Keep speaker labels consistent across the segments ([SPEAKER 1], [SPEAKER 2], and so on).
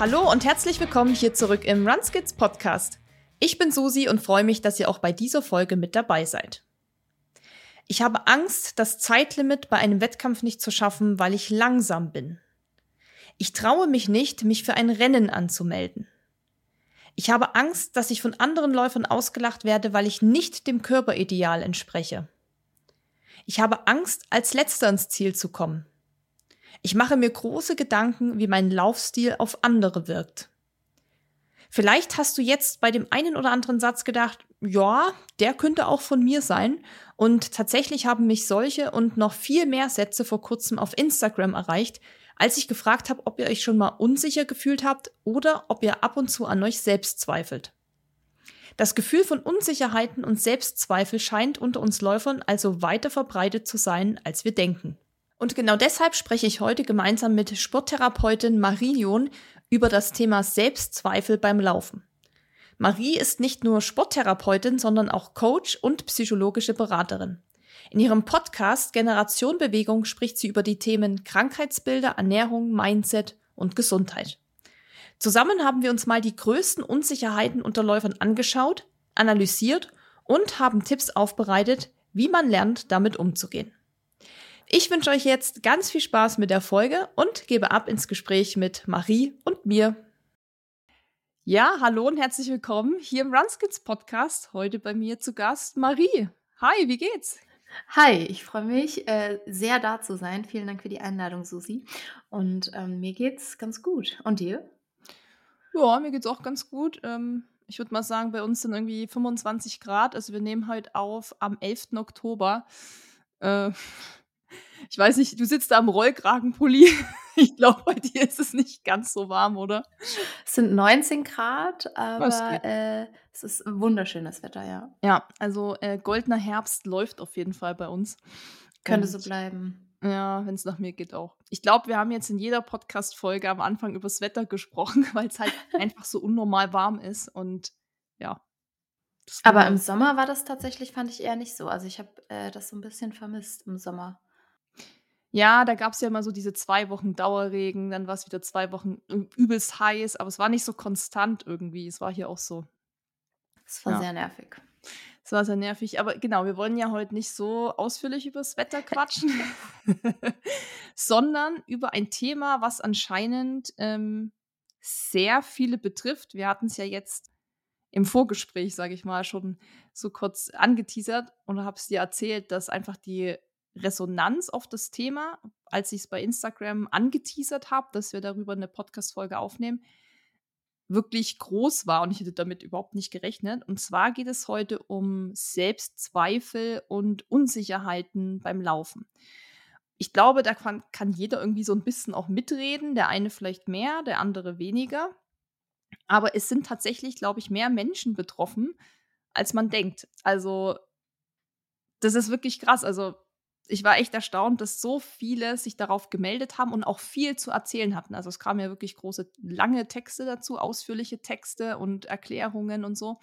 [SPEAKER 1] Hallo und herzlich willkommen hier zurück im Runskids Podcast. Ich bin Susi und freue mich, dass ihr auch bei dieser Folge mit dabei seid. Ich habe Angst, das Zeitlimit bei einem Wettkampf nicht zu schaffen, weil ich langsam bin. Ich traue mich nicht, mich für ein Rennen anzumelden. Ich habe Angst, dass ich von anderen Läufern ausgelacht werde, weil ich nicht dem Körperideal entspreche. Ich habe Angst, als letzter ins Ziel zu kommen. Ich mache mir große Gedanken, wie mein Laufstil auf andere wirkt. Vielleicht hast du jetzt bei dem einen oder anderen Satz gedacht, ja, der könnte auch von mir sein. Und tatsächlich haben mich solche und noch viel mehr Sätze vor kurzem auf Instagram erreicht, als ich gefragt habe, ob ihr euch schon mal unsicher gefühlt habt oder ob ihr ab und zu an euch selbst zweifelt. Das Gefühl von Unsicherheiten und Selbstzweifel scheint unter uns Läufern also weiter verbreitet zu sein, als wir denken. Und genau deshalb spreche ich heute gemeinsam mit Sporttherapeutin Marie John über das Thema Selbstzweifel beim Laufen. Marie ist nicht nur Sporttherapeutin, sondern auch Coach und psychologische Beraterin. In ihrem Podcast Generation Bewegung spricht sie über die Themen Krankheitsbilder, Ernährung, Mindset und Gesundheit. Zusammen haben wir uns mal die größten Unsicherheiten unter Läufern angeschaut, analysiert und haben Tipps aufbereitet, wie man lernt, damit umzugehen. Ich wünsche euch jetzt ganz viel Spaß mit der Folge und gebe ab ins Gespräch mit Marie und mir. Ja, hallo und herzlich willkommen hier im Runskids Podcast. Heute bei mir zu Gast Marie. Hi, wie geht's?
[SPEAKER 2] Hi, ich freue mich äh, sehr da zu sein. Vielen Dank für die Einladung, Susi. Und ähm, mir geht's ganz gut. Und dir?
[SPEAKER 1] Ja, mir geht's auch ganz gut. Ähm, ich würde mal sagen, bei uns sind irgendwie 25 Grad. Also wir nehmen heute auf am 11. Oktober. Äh, ich weiß nicht, du sitzt da am Rollkragenpulli. Ich glaube, bei dir ist es nicht ganz so warm, oder?
[SPEAKER 2] Es sind 19 Grad, aber äh, es ist wunderschönes Wetter, ja.
[SPEAKER 1] Ja, also äh, goldener Herbst läuft auf jeden Fall bei uns.
[SPEAKER 2] Könnte Und, so bleiben.
[SPEAKER 1] Ja, wenn es nach mir geht auch. Ich glaube, wir haben jetzt in jeder Podcast-Folge am Anfang über das Wetter gesprochen, weil es halt einfach so unnormal warm ist. Und ja.
[SPEAKER 2] Aber im Sommer war das tatsächlich, fand ich eher nicht so. Also ich habe äh, das so ein bisschen vermisst im Sommer.
[SPEAKER 1] Ja, da gab es ja immer so diese zwei Wochen Dauerregen, dann war es wieder zwei Wochen übelst heiß, aber es war nicht so konstant irgendwie. Es war hier auch so.
[SPEAKER 2] Es war ja. sehr nervig.
[SPEAKER 1] Es war sehr nervig, aber genau, wir wollen ja heute nicht so ausführlich über das Wetter quatschen, sondern über ein Thema, was anscheinend ähm, sehr viele betrifft. Wir hatten es ja jetzt im Vorgespräch, sage ich mal, schon so kurz angeteasert und habe es dir erzählt, dass einfach die Resonanz auf das Thema, als ich es bei Instagram angeteasert habe, dass wir darüber eine Podcast-Folge aufnehmen, wirklich groß war und ich hätte damit überhaupt nicht gerechnet. Und zwar geht es heute um Selbstzweifel und Unsicherheiten beim Laufen. Ich glaube, da kann, kann jeder irgendwie so ein bisschen auch mitreden, der eine vielleicht mehr, der andere weniger. Aber es sind tatsächlich, glaube ich, mehr Menschen betroffen, als man denkt. Also, das ist wirklich krass. Also, ich war echt erstaunt, dass so viele sich darauf gemeldet haben und auch viel zu erzählen hatten. Also es kamen ja wirklich große, lange Texte dazu, ausführliche Texte und Erklärungen und so.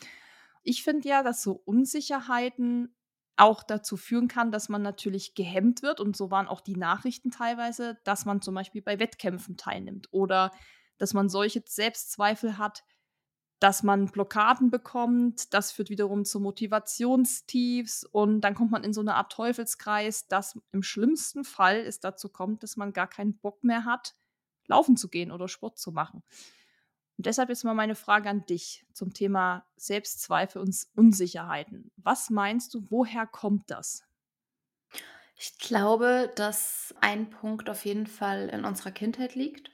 [SPEAKER 1] Ich finde ja, dass so Unsicherheiten auch dazu führen kann, dass man natürlich gehemmt wird. Und so waren auch die Nachrichten teilweise, dass man zum Beispiel bei Wettkämpfen teilnimmt oder dass man solche Selbstzweifel hat, dass man Blockaden bekommt. Das führt wiederum zu Motivationstiefs und dann kommt man in so eine Art Teufelskreis, dass im schlimmsten Fall es dazu kommt, dass man gar keinen Bock mehr hat, laufen zu gehen oder Sport zu machen. Und deshalb jetzt mal meine Frage an dich zum Thema Selbstzweifel und Unsicherheiten. Was meinst du, woher kommt das?
[SPEAKER 2] Ich glaube, dass ein Punkt auf jeden Fall in unserer Kindheit liegt.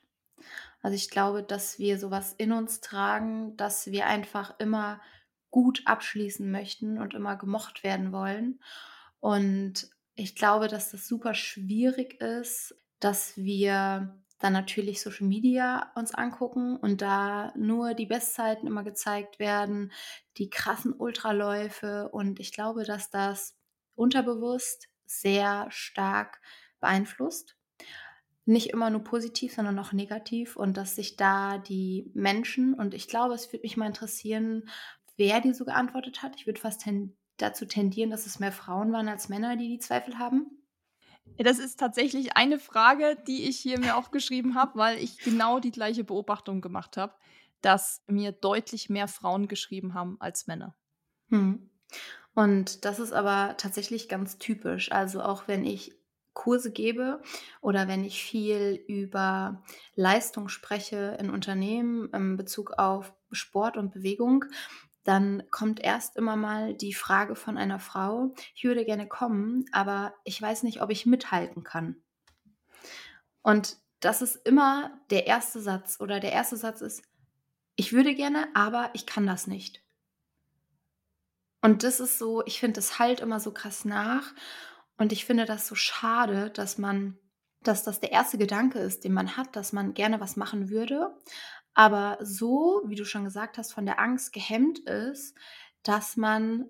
[SPEAKER 2] Also ich glaube, dass wir sowas in uns tragen, dass wir einfach immer gut abschließen möchten und immer gemocht werden wollen. Und ich glaube, dass das super schwierig ist, dass wir dann natürlich Social Media uns angucken und da nur die Bestzeiten immer gezeigt werden, die krassen Ultraläufe. Und ich glaube, dass das unterbewusst sehr stark beeinflusst nicht immer nur positiv, sondern auch negativ und dass sich da die Menschen, und ich glaube, es würde mich mal interessieren, wer die so geantwortet hat. Ich würde fast ten, dazu tendieren, dass es mehr Frauen waren als Männer, die die Zweifel haben.
[SPEAKER 1] Das ist tatsächlich eine Frage, die ich hier mir aufgeschrieben habe, weil ich genau die gleiche Beobachtung gemacht habe, dass mir deutlich mehr Frauen geschrieben haben als Männer.
[SPEAKER 2] Hm. Und das ist aber tatsächlich ganz typisch. Also auch wenn ich Kurse gebe oder wenn ich viel über Leistung spreche in Unternehmen in Bezug auf Sport und Bewegung, dann kommt erst immer mal die Frage von einer Frau, ich würde gerne kommen, aber ich weiß nicht, ob ich mithalten kann. Und das ist immer der erste Satz oder der erste Satz ist, ich würde gerne, aber ich kann das nicht. Und das ist so, ich finde, das halt immer so krass nach. Und ich finde das so schade, dass man, dass das der erste Gedanke ist, den man hat, dass man gerne was machen würde, aber so, wie du schon gesagt hast, von der Angst gehemmt ist, dass man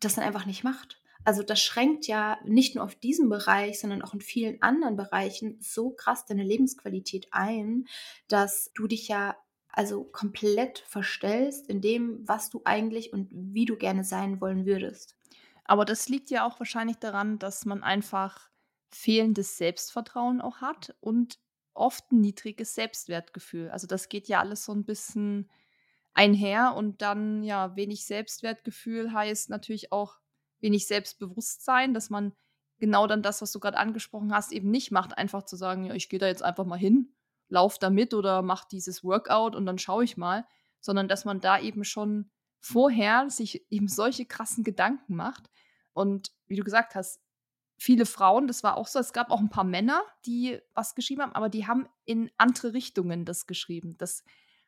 [SPEAKER 2] das dann einfach nicht macht. Also das schränkt ja nicht nur auf diesem Bereich, sondern auch in vielen anderen Bereichen so krass deine Lebensqualität ein, dass du dich ja also komplett verstellst in dem, was du eigentlich und wie du gerne sein wollen würdest.
[SPEAKER 1] Aber das liegt ja auch wahrscheinlich daran, dass man einfach fehlendes Selbstvertrauen auch hat und oft ein niedriges Selbstwertgefühl. Also das geht ja alles so ein bisschen einher und dann ja wenig Selbstwertgefühl heißt natürlich auch wenig Selbstbewusstsein, dass man genau dann das, was du gerade angesprochen hast, eben nicht macht, einfach zu sagen, ja, ich gehe da jetzt einfach mal hin, lauf da mit oder mach dieses Workout und dann schaue ich mal, sondern dass man da eben schon vorher sich eben solche krassen Gedanken macht und wie du gesagt hast, viele Frauen, das war auch so, es gab auch ein paar Männer, die was geschrieben haben, aber die haben in andere Richtungen das geschrieben. Das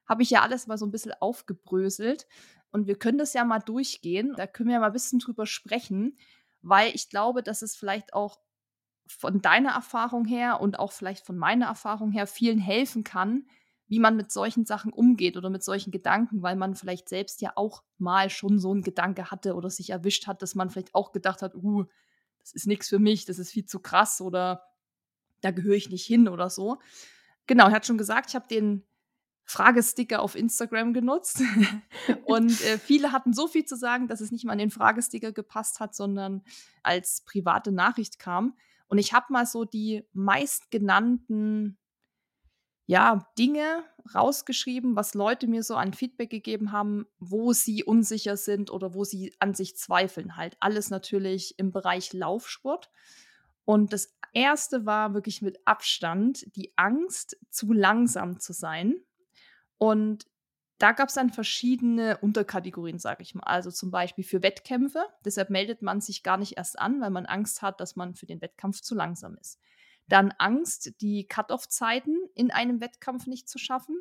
[SPEAKER 1] habe ich ja alles mal so ein bisschen aufgebröselt und wir können das ja mal durchgehen. Da können wir ja mal ein bisschen drüber sprechen, weil ich glaube, dass es vielleicht auch von deiner Erfahrung her und auch vielleicht von meiner Erfahrung her vielen helfen kann, wie man mit solchen Sachen umgeht oder mit solchen Gedanken, weil man vielleicht selbst ja auch mal schon so einen Gedanke hatte oder sich erwischt hat, dass man vielleicht auch gedacht hat, uh, das ist nichts für mich, das ist viel zu krass oder da gehöre ich nicht hin oder so. Genau, er hat schon gesagt, ich habe den Fragesticker auf Instagram genutzt und äh, viele hatten so viel zu sagen, dass es nicht mal an den Fragesticker gepasst hat, sondern als private Nachricht kam. Und ich habe mal so die meistgenannten ja, Dinge rausgeschrieben, was Leute mir so an Feedback gegeben haben, wo sie unsicher sind oder wo sie an sich zweifeln. Halt alles natürlich im Bereich Laufsport. Und das erste war wirklich mit Abstand die Angst, zu langsam zu sein. Und da gab es dann verschiedene Unterkategorien, sage ich mal. Also zum Beispiel für Wettkämpfe. Deshalb meldet man sich gar nicht erst an, weil man Angst hat, dass man für den Wettkampf zu langsam ist. Dann Angst, die Cut-off-Zeiten in einem Wettkampf nicht zu schaffen.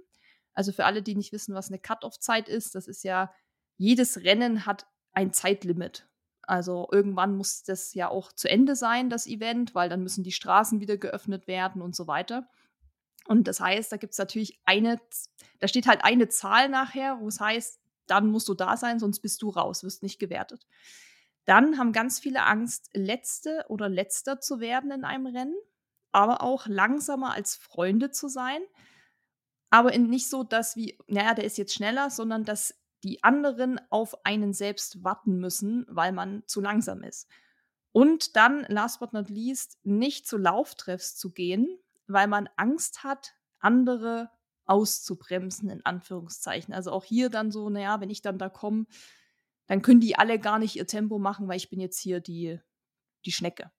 [SPEAKER 1] Also für alle, die nicht wissen, was eine Cut-off-Zeit ist, das ist ja, jedes Rennen hat ein Zeitlimit. Also irgendwann muss das ja auch zu Ende sein, das Event, weil dann müssen die Straßen wieder geöffnet werden und so weiter. Und das heißt, da gibt es natürlich eine, da steht halt eine Zahl nachher, wo es heißt, dann musst du da sein, sonst bist du raus, wirst nicht gewertet. Dann haben ganz viele Angst, letzte oder letzter zu werden in einem Rennen aber auch langsamer als Freunde zu sein. Aber nicht so, dass wie, naja, der ist jetzt schneller, sondern dass die anderen auf einen selbst warten müssen, weil man zu langsam ist. Und dann, last but not least, nicht zu Lauftreffs zu gehen, weil man Angst hat, andere auszubremsen, in Anführungszeichen. Also auch hier dann so, naja, wenn ich dann da komme, dann können die alle gar nicht ihr Tempo machen, weil ich bin jetzt hier die, die Schnecke.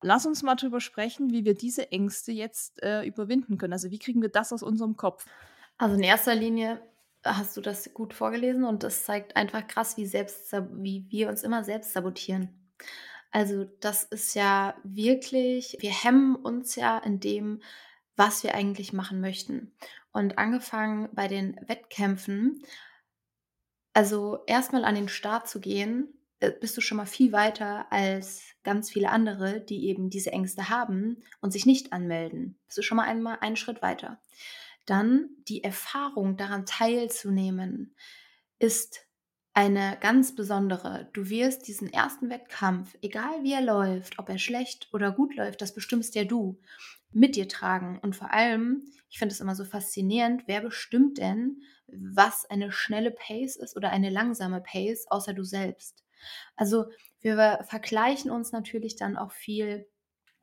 [SPEAKER 1] Lass uns mal drüber sprechen, wie wir diese Ängste jetzt äh, überwinden können. Also wie kriegen wir das aus unserem Kopf?
[SPEAKER 2] Also in erster Linie hast du das gut vorgelesen und das zeigt einfach krass, wie, selbst, wie wir uns immer selbst sabotieren. Also das ist ja wirklich, wir hemmen uns ja in dem, was wir eigentlich machen möchten. Und angefangen bei den Wettkämpfen, also erstmal an den Start zu gehen, äh, bist du schon mal viel weiter als ganz viele andere, die eben diese Ängste haben und sich nicht anmelden. Bist du schon mal einmal einen Schritt weiter. Dann die Erfahrung daran teilzunehmen ist eine ganz besondere. Du wirst diesen ersten Wettkampf, egal wie er läuft, ob er schlecht oder gut läuft, das bestimmst ja du, mit dir tragen. Und vor allem, ich finde es immer so faszinierend, wer bestimmt denn, was eine schnelle Pace ist oder eine langsame Pace, außer du selbst. Also wir vergleichen uns natürlich dann auch viel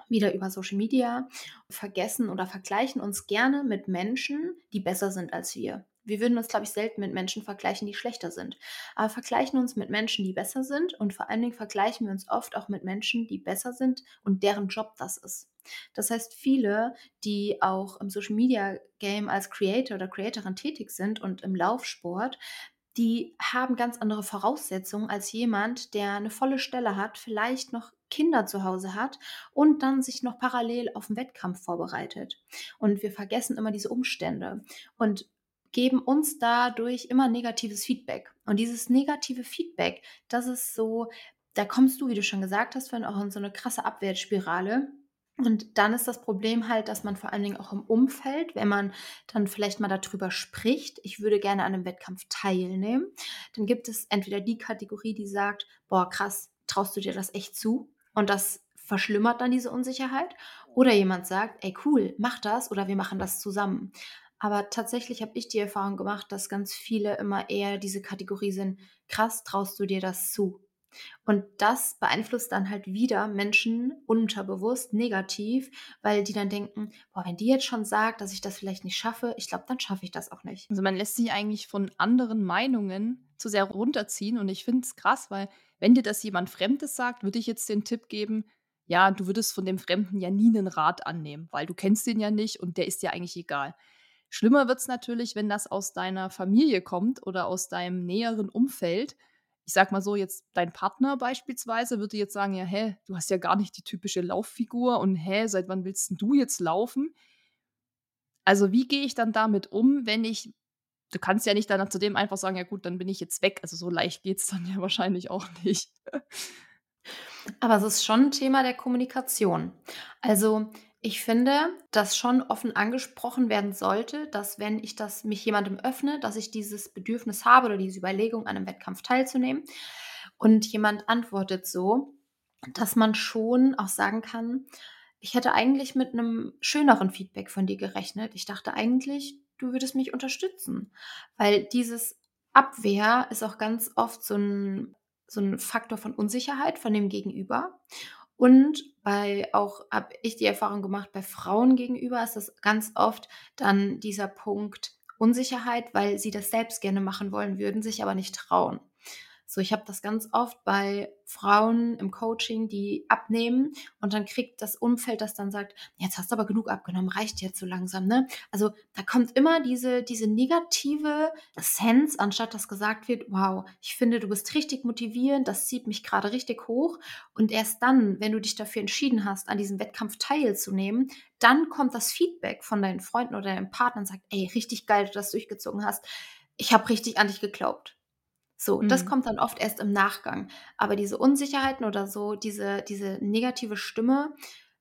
[SPEAKER 2] wieder über Social Media, vergessen oder vergleichen uns gerne mit Menschen, die besser sind als wir. Wir würden uns, glaube ich, selten mit Menschen vergleichen, die schlechter sind. Aber vergleichen uns mit Menschen, die besser sind und vor allen Dingen vergleichen wir uns oft auch mit Menschen, die besser sind und deren Job das ist. Das heißt, viele, die auch im Social Media Game als Creator oder Creatorin tätig sind und im Laufsport, die haben ganz andere Voraussetzungen als jemand, der eine volle Stelle hat, vielleicht noch Kinder zu Hause hat und dann sich noch parallel auf den Wettkampf vorbereitet. Und wir vergessen immer diese Umstände und geben uns dadurch immer negatives Feedback. Und dieses negative Feedback, das ist so, da kommst du, wie du schon gesagt hast, auch in so eine krasse Abwärtsspirale und dann ist das Problem halt, dass man vor allen Dingen auch im Umfeld, wenn man dann vielleicht mal darüber spricht, ich würde gerne an einem Wettkampf teilnehmen, dann gibt es entweder die Kategorie, die sagt, boah, krass, traust du dir das echt zu? Und das verschlimmert dann diese Unsicherheit. Oder jemand sagt, ey, cool, mach das oder wir machen das zusammen. Aber tatsächlich habe ich die Erfahrung gemacht, dass ganz viele immer eher diese Kategorie sind, krass, traust du dir das zu? Und das beeinflusst dann halt wieder Menschen unterbewusst negativ, weil die dann denken, boah, wenn die jetzt schon sagt, dass ich das vielleicht nicht schaffe, ich glaube, dann schaffe ich das auch nicht.
[SPEAKER 1] Also man lässt sich eigentlich von anderen Meinungen zu sehr runterziehen und ich finde es krass, weil wenn dir das jemand Fremdes sagt, würde ich jetzt den Tipp geben, ja, du würdest von dem Fremden ja nie einen Rat annehmen, weil du kennst den ja nicht und der ist dir eigentlich egal. Schlimmer wird es natürlich, wenn das aus deiner Familie kommt oder aus deinem näheren Umfeld ich sag mal so, jetzt dein Partner beispielsweise würde jetzt sagen, ja, hä, du hast ja gar nicht die typische Lauffigur und hä, seit wann willst du jetzt laufen? Also wie gehe ich dann damit um, wenn ich, du kannst ja nicht dann zu dem einfach sagen, ja gut, dann bin ich jetzt weg. Also so leicht geht es dann ja wahrscheinlich auch nicht.
[SPEAKER 2] Aber es ist schon ein Thema der Kommunikation. Also ich finde, dass schon offen angesprochen werden sollte, dass wenn ich das mich jemandem öffne, dass ich dieses Bedürfnis habe oder diese Überlegung, an einem Wettkampf teilzunehmen und jemand antwortet so, dass man schon auch sagen kann, ich hätte eigentlich mit einem schöneren Feedback von dir gerechnet. Ich dachte eigentlich, du würdest mich unterstützen, weil dieses Abwehr ist auch ganz oft so ein, so ein Faktor von Unsicherheit von dem Gegenüber. Und bei auch habe ich die Erfahrung gemacht, bei Frauen gegenüber ist das ganz oft dann dieser Punkt Unsicherheit, weil sie das selbst gerne machen wollen würden, sich aber nicht trauen. So, ich habe das ganz oft bei Frauen im Coaching, die abnehmen und dann kriegt das Umfeld, das dann sagt, jetzt hast du aber genug abgenommen, reicht jetzt so langsam, ne? Also da kommt immer diese, diese negative Sense, anstatt dass gesagt wird, wow, ich finde, du bist richtig motivierend, das zieht mich gerade richtig hoch. Und erst dann, wenn du dich dafür entschieden hast, an diesem Wettkampf teilzunehmen, dann kommt das Feedback von deinen Freunden oder deinem Partner und sagt, ey, richtig geil, dass du das durchgezogen hast. Ich habe richtig an dich geglaubt. So, mhm. das kommt dann oft erst im Nachgang. Aber diese Unsicherheiten oder so, diese, diese negative Stimme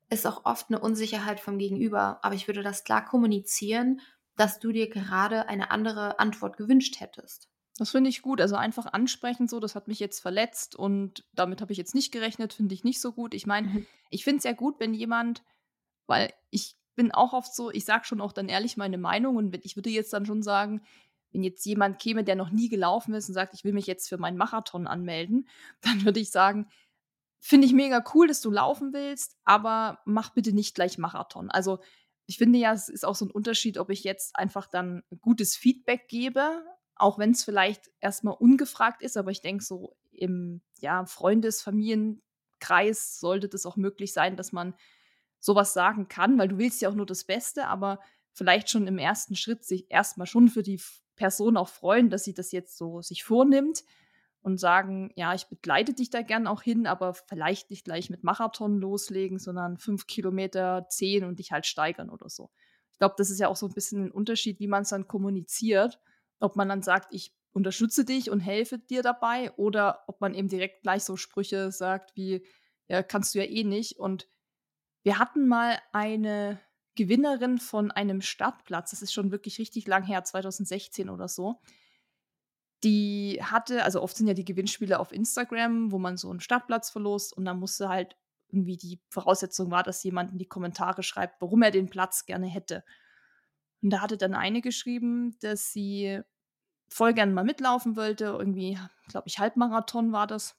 [SPEAKER 2] ist auch oft eine Unsicherheit vom Gegenüber. Aber ich würde das klar kommunizieren, dass du dir gerade eine andere Antwort gewünscht hättest.
[SPEAKER 1] Das finde ich gut. Also einfach ansprechen, so, das hat mich jetzt verletzt und damit habe ich jetzt nicht gerechnet, finde ich nicht so gut. Ich meine, mhm. ich finde es ja gut, wenn jemand, weil ich bin auch oft so, ich sage schon auch dann ehrlich meine Meinung und ich würde jetzt dann schon sagen, wenn jetzt jemand käme, der noch nie gelaufen ist und sagt, ich will mich jetzt für meinen Marathon anmelden, dann würde ich sagen, finde ich mega cool, dass du laufen willst, aber mach bitte nicht gleich Marathon. Also ich finde ja, es ist auch so ein Unterschied, ob ich jetzt einfach dann gutes Feedback gebe, auch wenn es vielleicht erstmal ungefragt ist, aber ich denke so im ja, Freundes-, Familienkreis sollte das auch möglich sein, dass man sowas sagen kann, weil du willst ja auch nur das Beste, aber vielleicht schon im ersten Schritt sich erstmal schon für die Person auch freuen, dass sie das jetzt so sich vornimmt und sagen, ja, ich begleite dich da gern auch hin, aber vielleicht nicht gleich mit Marathon loslegen, sondern fünf Kilometer, zehn und dich halt steigern oder so. Ich glaube, das ist ja auch so ein bisschen ein Unterschied, wie man es dann kommuniziert. Ob man dann sagt, ich unterstütze dich und helfe dir dabei oder ob man eben direkt gleich so Sprüche sagt wie, ja, kannst du ja eh nicht. Und wir hatten mal eine Gewinnerin von einem Startplatz, das ist schon wirklich richtig lang her, 2016 oder so. Die hatte, also oft sind ja die Gewinnspiele auf Instagram, wo man so einen Startplatz verlost und dann musste halt irgendwie die Voraussetzung war, dass jemand in die Kommentare schreibt, warum er den Platz gerne hätte. Und da hatte dann eine geschrieben, dass sie voll gerne mal mitlaufen wollte, irgendwie, glaube ich, Halbmarathon war das.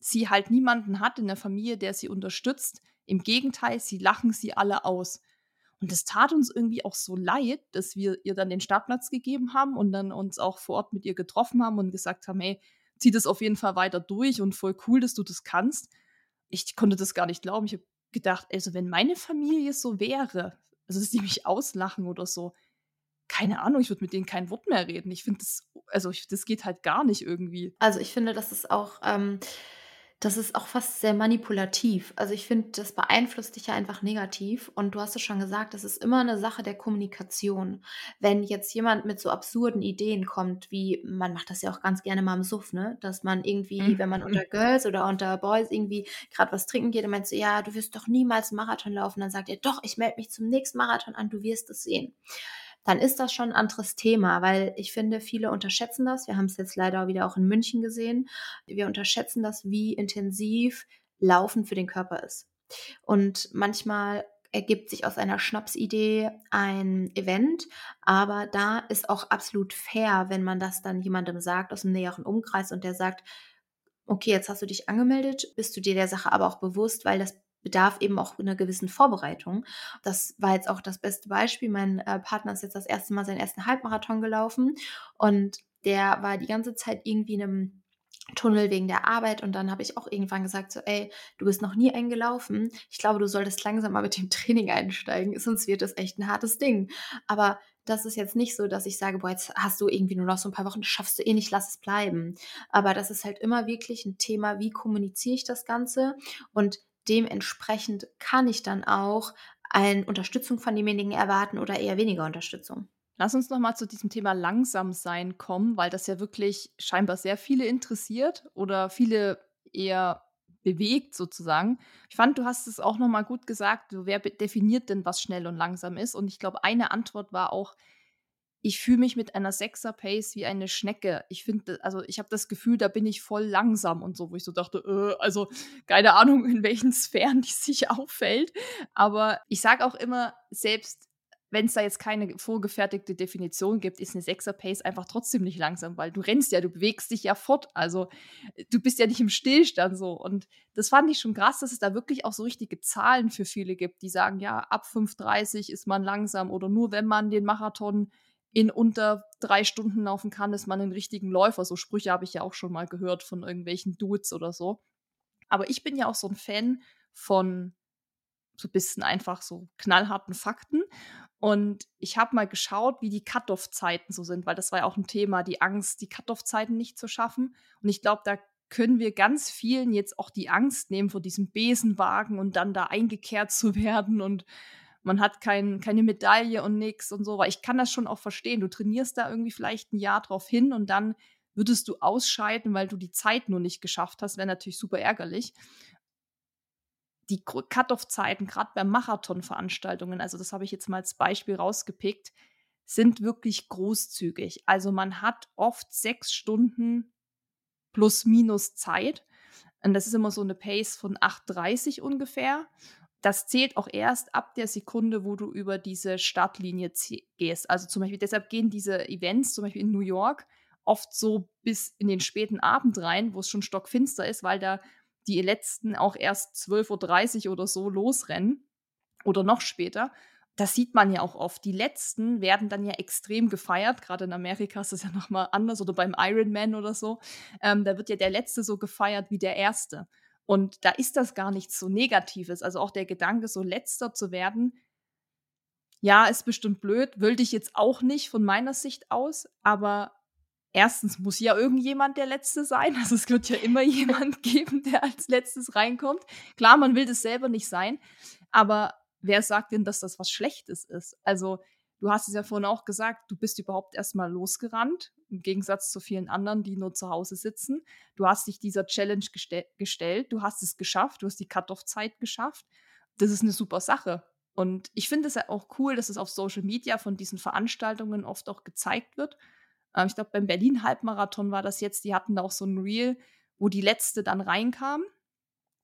[SPEAKER 1] sie halt niemanden hat in der Familie, der sie unterstützt. Im Gegenteil, sie lachen sie alle aus. Und es tat uns irgendwie auch so leid, dass wir ihr dann den Startplatz gegeben haben und dann uns auch vor Ort mit ihr getroffen haben und gesagt haben, hey, zieh das auf jeden Fall weiter durch und voll cool, dass du das kannst. Ich konnte das gar nicht glauben. Ich habe gedacht, also wenn meine Familie so wäre, also dass die mich auslachen oder so, keine Ahnung, ich würde mit denen kein Wort mehr reden. Ich finde das, also ich, das geht halt gar nicht irgendwie.
[SPEAKER 2] Also ich finde, das ist auch, ähm, das ist auch fast sehr manipulativ. Also ich finde, das beeinflusst dich ja einfach negativ. Und du hast es schon gesagt, das ist immer eine Sache der Kommunikation. Wenn jetzt jemand mit so absurden Ideen kommt, wie man macht das ja auch ganz gerne mal im Suff, ne? Dass man irgendwie, mhm. wenn man unter Girls oder unter Boys irgendwie gerade was trinken geht, dann meinst du, ja, du wirst doch niemals einen Marathon laufen. Dann sagt er, doch, ich melde mich zum nächsten Marathon an, du wirst es sehen dann ist das schon ein anderes Thema, weil ich finde, viele unterschätzen das. Wir haben es jetzt leider wieder auch in München gesehen. Wir unterschätzen das, wie intensiv Laufen für den Körper ist. Und manchmal ergibt sich aus einer Schnapsidee ein Event, aber da ist auch absolut fair, wenn man das dann jemandem sagt aus dem näheren Umkreis und der sagt, okay, jetzt hast du dich angemeldet, bist du dir der Sache aber auch bewusst, weil das bedarf eben auch einer gewissen Vorbereitung. Das war jetzt auch das beste Beispiel. Mein äh, Partner ist jetzt das erste Mal seinen ersten Halbmarathon gelaufen und der war die ganze Zeit irgendwie in einem Tunnel wegen der Arbeit und dann habe ich auch irgendwann gesagt so, ey, du bist noch nie eingelaufen. Ich glaube, du solltest langsam mal mit dem Training einsteigen, sonst wird das echt ein hartes Ding. Aber das ist jetzt nicht so, dass ich sage, boah, jetzt hast du irgendwie nur noch so ein paar Wochen, das schaffst du eh nicht, lass es bleiben. Aber das ist halt immer wirklich ein Thema, wie kommuniziere ich das Ganze und dementsprechend kann ich dann auch eine Unterstützung von demjenigen erwarten oder eher weniger Unterstützung.
[SPEAKER 1] Lass uns noch mal zu diesem Thema langsam sein kommen, weil das ja wirklich scheinbar sehr viele interessiert oder viele eher bewegt sozusagen. Ich fand, du hast es auch noch mal gut gesagt, wer definiert denn, was schnell und langsam ist? Und ich glaube, eine Antwort war auch, ich fühle mich mit einer Sechser-Pace wie eine Schnecke. Ich finde, also ich habe das Gefühl, da bin ich voll langsam und so, wo ich so dachte, äh, also keine Ahnung, in welchen Sphären die sich auffällt. Aber ich sage auch immer, selbst wenn es da jetzt keine vorgefertigte Definition gibt, ist eine Sechser-Pace einfach trotzdem nicht langsam, weil du rennst ja, du bewegst dich ja fort. Also du bist ja nicht im Stillstand so. Und das fand ich schon krass, dass es da wirklich auch so richtige Zahlen für viele gibt, die sagen, ja, ab 5,30 ist man langsam oder nur wenn man den Marathon in unter drei Stunden laufen kann, ist man ein richtigen Läufer. So Sprüche habe ich ja auch schon mal gehört von irgendwelchen Dudes oder so. Aber ich bin ja auch so ein Fan von so ein bisschen einfach so knallharten Fakten. Und ich habe mal geschaut, wie die Cut-off-Zeiten so sind, weil das war ja auch ein Thema, die Angst, die Cut-off-Zeiten nicht zu schaffen. Und ich glaube, da können wir ganz vielen jetzt auch die Angst nehmen vor diesem Besenwagen und dann da eingekehrt zu werden und man hat kein, keine Medaille und nix und so, weil ich kann das schon auch verstehen. Du trainierst da irgendwie vielleicht ein Jahr drauf hin und dann würdest du ausscheiden, weil du die Zeit nur nicht geschafft hast, wäre natürlich super ärgerlich. Die Cut-off-Zeiten, gerade bei Marathon-Veranstaltungen, also das habe ich jetzt mal als Beispiel rausgepickt, sind wirklich großzügig. Also man hat oft sechs Stunden plus minus Zeit. Und das ist immer so eine Pace von 8,30 ungefähr das zählt auch erst ab der Sekunde, wo du über diese Startlinie gehst. Also zum Beispiel, deshalb gehen diese Events, zum Beispiel in New York, oft so bis in den späten Abend rein, wo es schon stockfinster ist, weil da die letzten auch erst 12.30 Uhr oder so losrennen oder noch später. Das sieht man ja auch oft. Die letzten werden dann ja extrem gefeiert. Gerade in Amerika ist das ja nochmal anders oder beim Ironman oder so. Ähm, da wird ja der letzte so gefeiert wie der erste. Und da ist das gar nichts so Negatives. Also auch der Gedanke, so letzter zu werden, ja, ist bestimmt blöd, will dich jetzt auch nicht von meiner Sicht aus, aber erstens muss ja irgendjemand der Letzte sein. Also es wird ja immer jemand geben, der als letztes reinkommt. Klar, man will das selber nicht sein, aber wer sagt denn, dass das was Schlechtes ist? Also Du hast es ja vorhin auch gesagt, du bist überhaupt erstmal losgerannt, im Gegensatz zu vielen anderen, die nur zu Hause sitzen. Du hast dich dieser Challenge gestell gestellt, du hast es geschafft, du hast die Cut-off-Zeit geschafft. Das ist eine super Sache. Und ich finde es ja auch cool, dass es auf Social Media von diesen Veranstaltungen oft auch gezeigt wird. Ähm, ich glaube, beim Berlin-Halbmarathon war das jetzt, die hatten da auch so ein Reel, wo die letzte dann reinkam.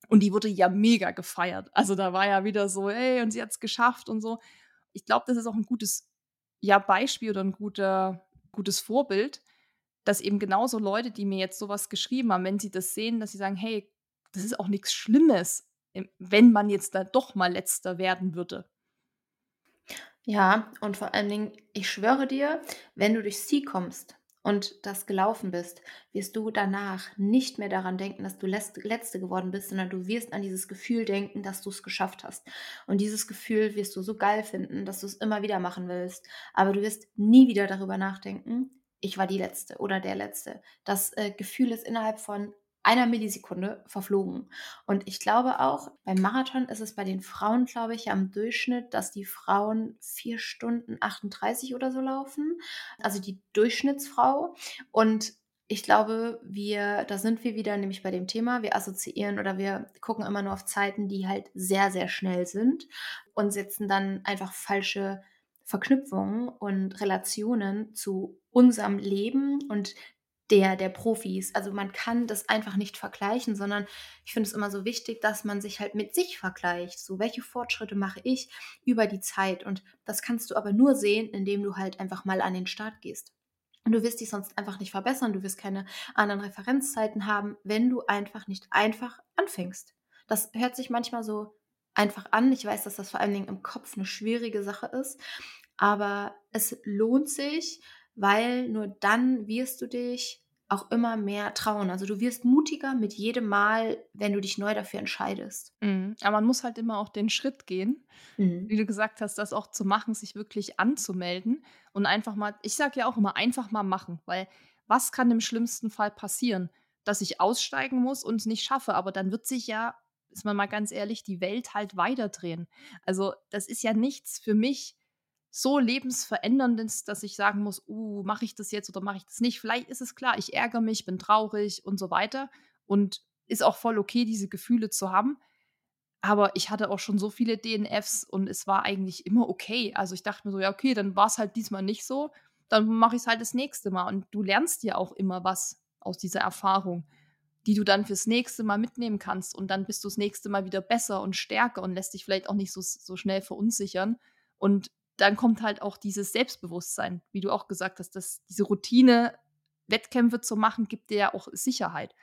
[SPEAKER 1] Und die wurde ja mega gefeiert. Also da war ja wieder so, ey, und sie hat es geschafft und so ich glaube, das ist auch ein gutes ja, Beispiel oder ein guter, gutes Vorbild, dass eben genauso Leute, die mir jetzt sowas geschrieben haben, wenn sie das sehen, dass sie sagen, hey, das ist auch nichts Schlimmes, wenn man jetzt da doch mal letzter werden würde.
[SPEAKER 2] Ja, und vor allen Dingen, ich schwöre dir, wenn du durchs Ziel kommst und das gelaufen bist, wirst du danach nicht mehr daran denken, dass du Letzte geworden bist, sondern du wirst an dieses Gefühl denken, dass du es geschafft hast. Und dieses Gefühl wirst du so geil finden, dass du es immer wieder machen willst. Aber du wirst nie wieder darüber nachdenken, ich war die Letzte oder der Letzte. Das äh, Gefühl ist innerhalb von einer Millisekunde verflogen. Und ich glaube auch, beim Marathon ist es bei den Frauen, glaube ich, ja im Durchschnitt, dass die Frauen vier Stunden 38 oder so laufen. Also die Durchschnittsfrau. Und ich glaube, wir, da sind wir wieder nämlich bei dem Thema, wir assoziieren oder wir gucken immer nur auf Zeiten, die halt sehr, sehr schnell sind und setzen dann einfach falsche Verknüpfungen und Relationen zu unserem Leben und der der Profis. Also man kann das einfach nicht vergleichen, sondern ich finde es immer so wichtig, dass man sich halt mit sich vergleicht. So, welche Fortschritte mache ich über die Zeit? Und das kannst du aber nur sehen, indem du halt einfach mal an den Start gehst. Und du wirst dich sonst einfach nicht verbessern, du wirst keine anderen Referenzzeiten haben, wenn du einfach nicht einfach anfängst. Das hört sich manchmal so einfach an. Ich weiß, dass das vor allen Dingen im Kopf eine schwierige Sache ist, aber es lohnt sich, weil nur dann wirst du dich auch immer mehr trauen. Also du wirst mutiger mit jedem Mal, wenn du dich neu dafür entscheidest.
[SPEAKER 1] Mhm. Aber man muss halt immer auch den Schritt gehen, mhm. wie du gesagt hast, das auch zu machen, sich wirklich anzumelden und einfach mal, ich sage ja auch immer, einfach mal machen, weil was kann im schlimmsten Fall passieren? Dass ich aussteigen muss und es nicht schaffe, aber dann wird sich ja, ist man mal ganz ehrlich, die Welt halt weiterdrehen. Also das ist ja nichts für mich, so lebensveränderndes, dass ich sagen muss, uh, mache ich das jetzt oder mache ich das nicht? Vielleicht ist es klar, ich ärgere mich, bin traurig und so weiter und ist auch voll okay, diese Gefühle zu haben. Aber ich hatte auch schon so viele DNFs und es war eigentlich immer okay. Also ich dachte mir so, ja, okay, dann war es halt diesmal nicht so, dann mache ich es halt das nächste Mal. Und du lernst ja auch immer was aus dieser Erfahrung, die du dann fürs nächste Mal mitnehmen kannst. Und dann bist du das nächste Mal wieder besser und stärker und lässt dich vielleicht auch nicht so, so schnell verunsichern. Und dann kommt halt auch dieses Selbstbewusstsein, wie du auch gesagt hast, dass diese Routine, Wettkämpfe zu machen, gibt dir ja auch Sicherheit.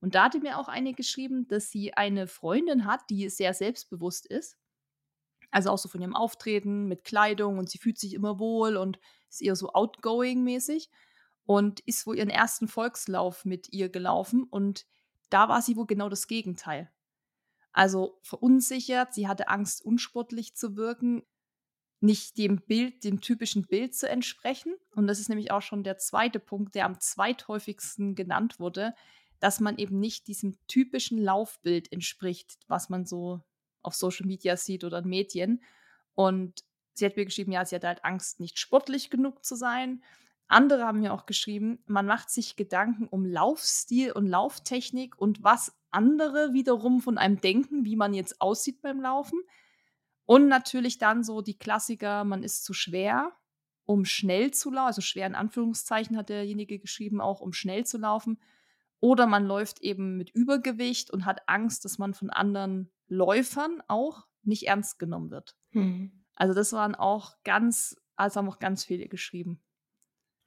[SPEAKER 1] Und da hatte mir auch eine geschrieben, dass sie eine Freundin hat, die sehr selbstbewusst ist. Also auch so von ihrem Auftreten mit Kleidung und sie fühlt sich immer wohl und ist eher so outgoing mäßig und ist wohl ihren ersten Volkslauf mit ihr gelaufen und da war sie wohl genau das Gegenteil. Also verunsichert, sie hatte Angst, unsportlich zu wirken, nicht dem Bild, dem typischen Bild zu entsprechen. Und das ist nämlich auch schon der zweite Punkt, der am zweithäufigsten genannt wurde, dass man eben nicht diesem typischen Laufbild entspricht, was man so auf Social Media sieht oder in Medien. Und sie hat mir geschrieben, ja, sie hat halt Angst, nicht sportlich genug zu sein. Andere haben mir auch geschrieben, man macht sich Gedanken um Laufstil und Lauftechnik und was andere wiederum von einem denken, wie man jetzt aussieht beim Laufen. Und natürlich dann so die Klassiker, man ist zu schwer, um schnell zu laufen, also schwer in Anführungszeichen hat derjenige geschrieben, auch um schnell zu laufen. Oder man läuft eben mit Übergewicht und hat Angst, dass man von anderen Läufern auch nicht ernst genommen wird. Hm. Also das waren auch ganz, also haben auch ganz viele geschrieben.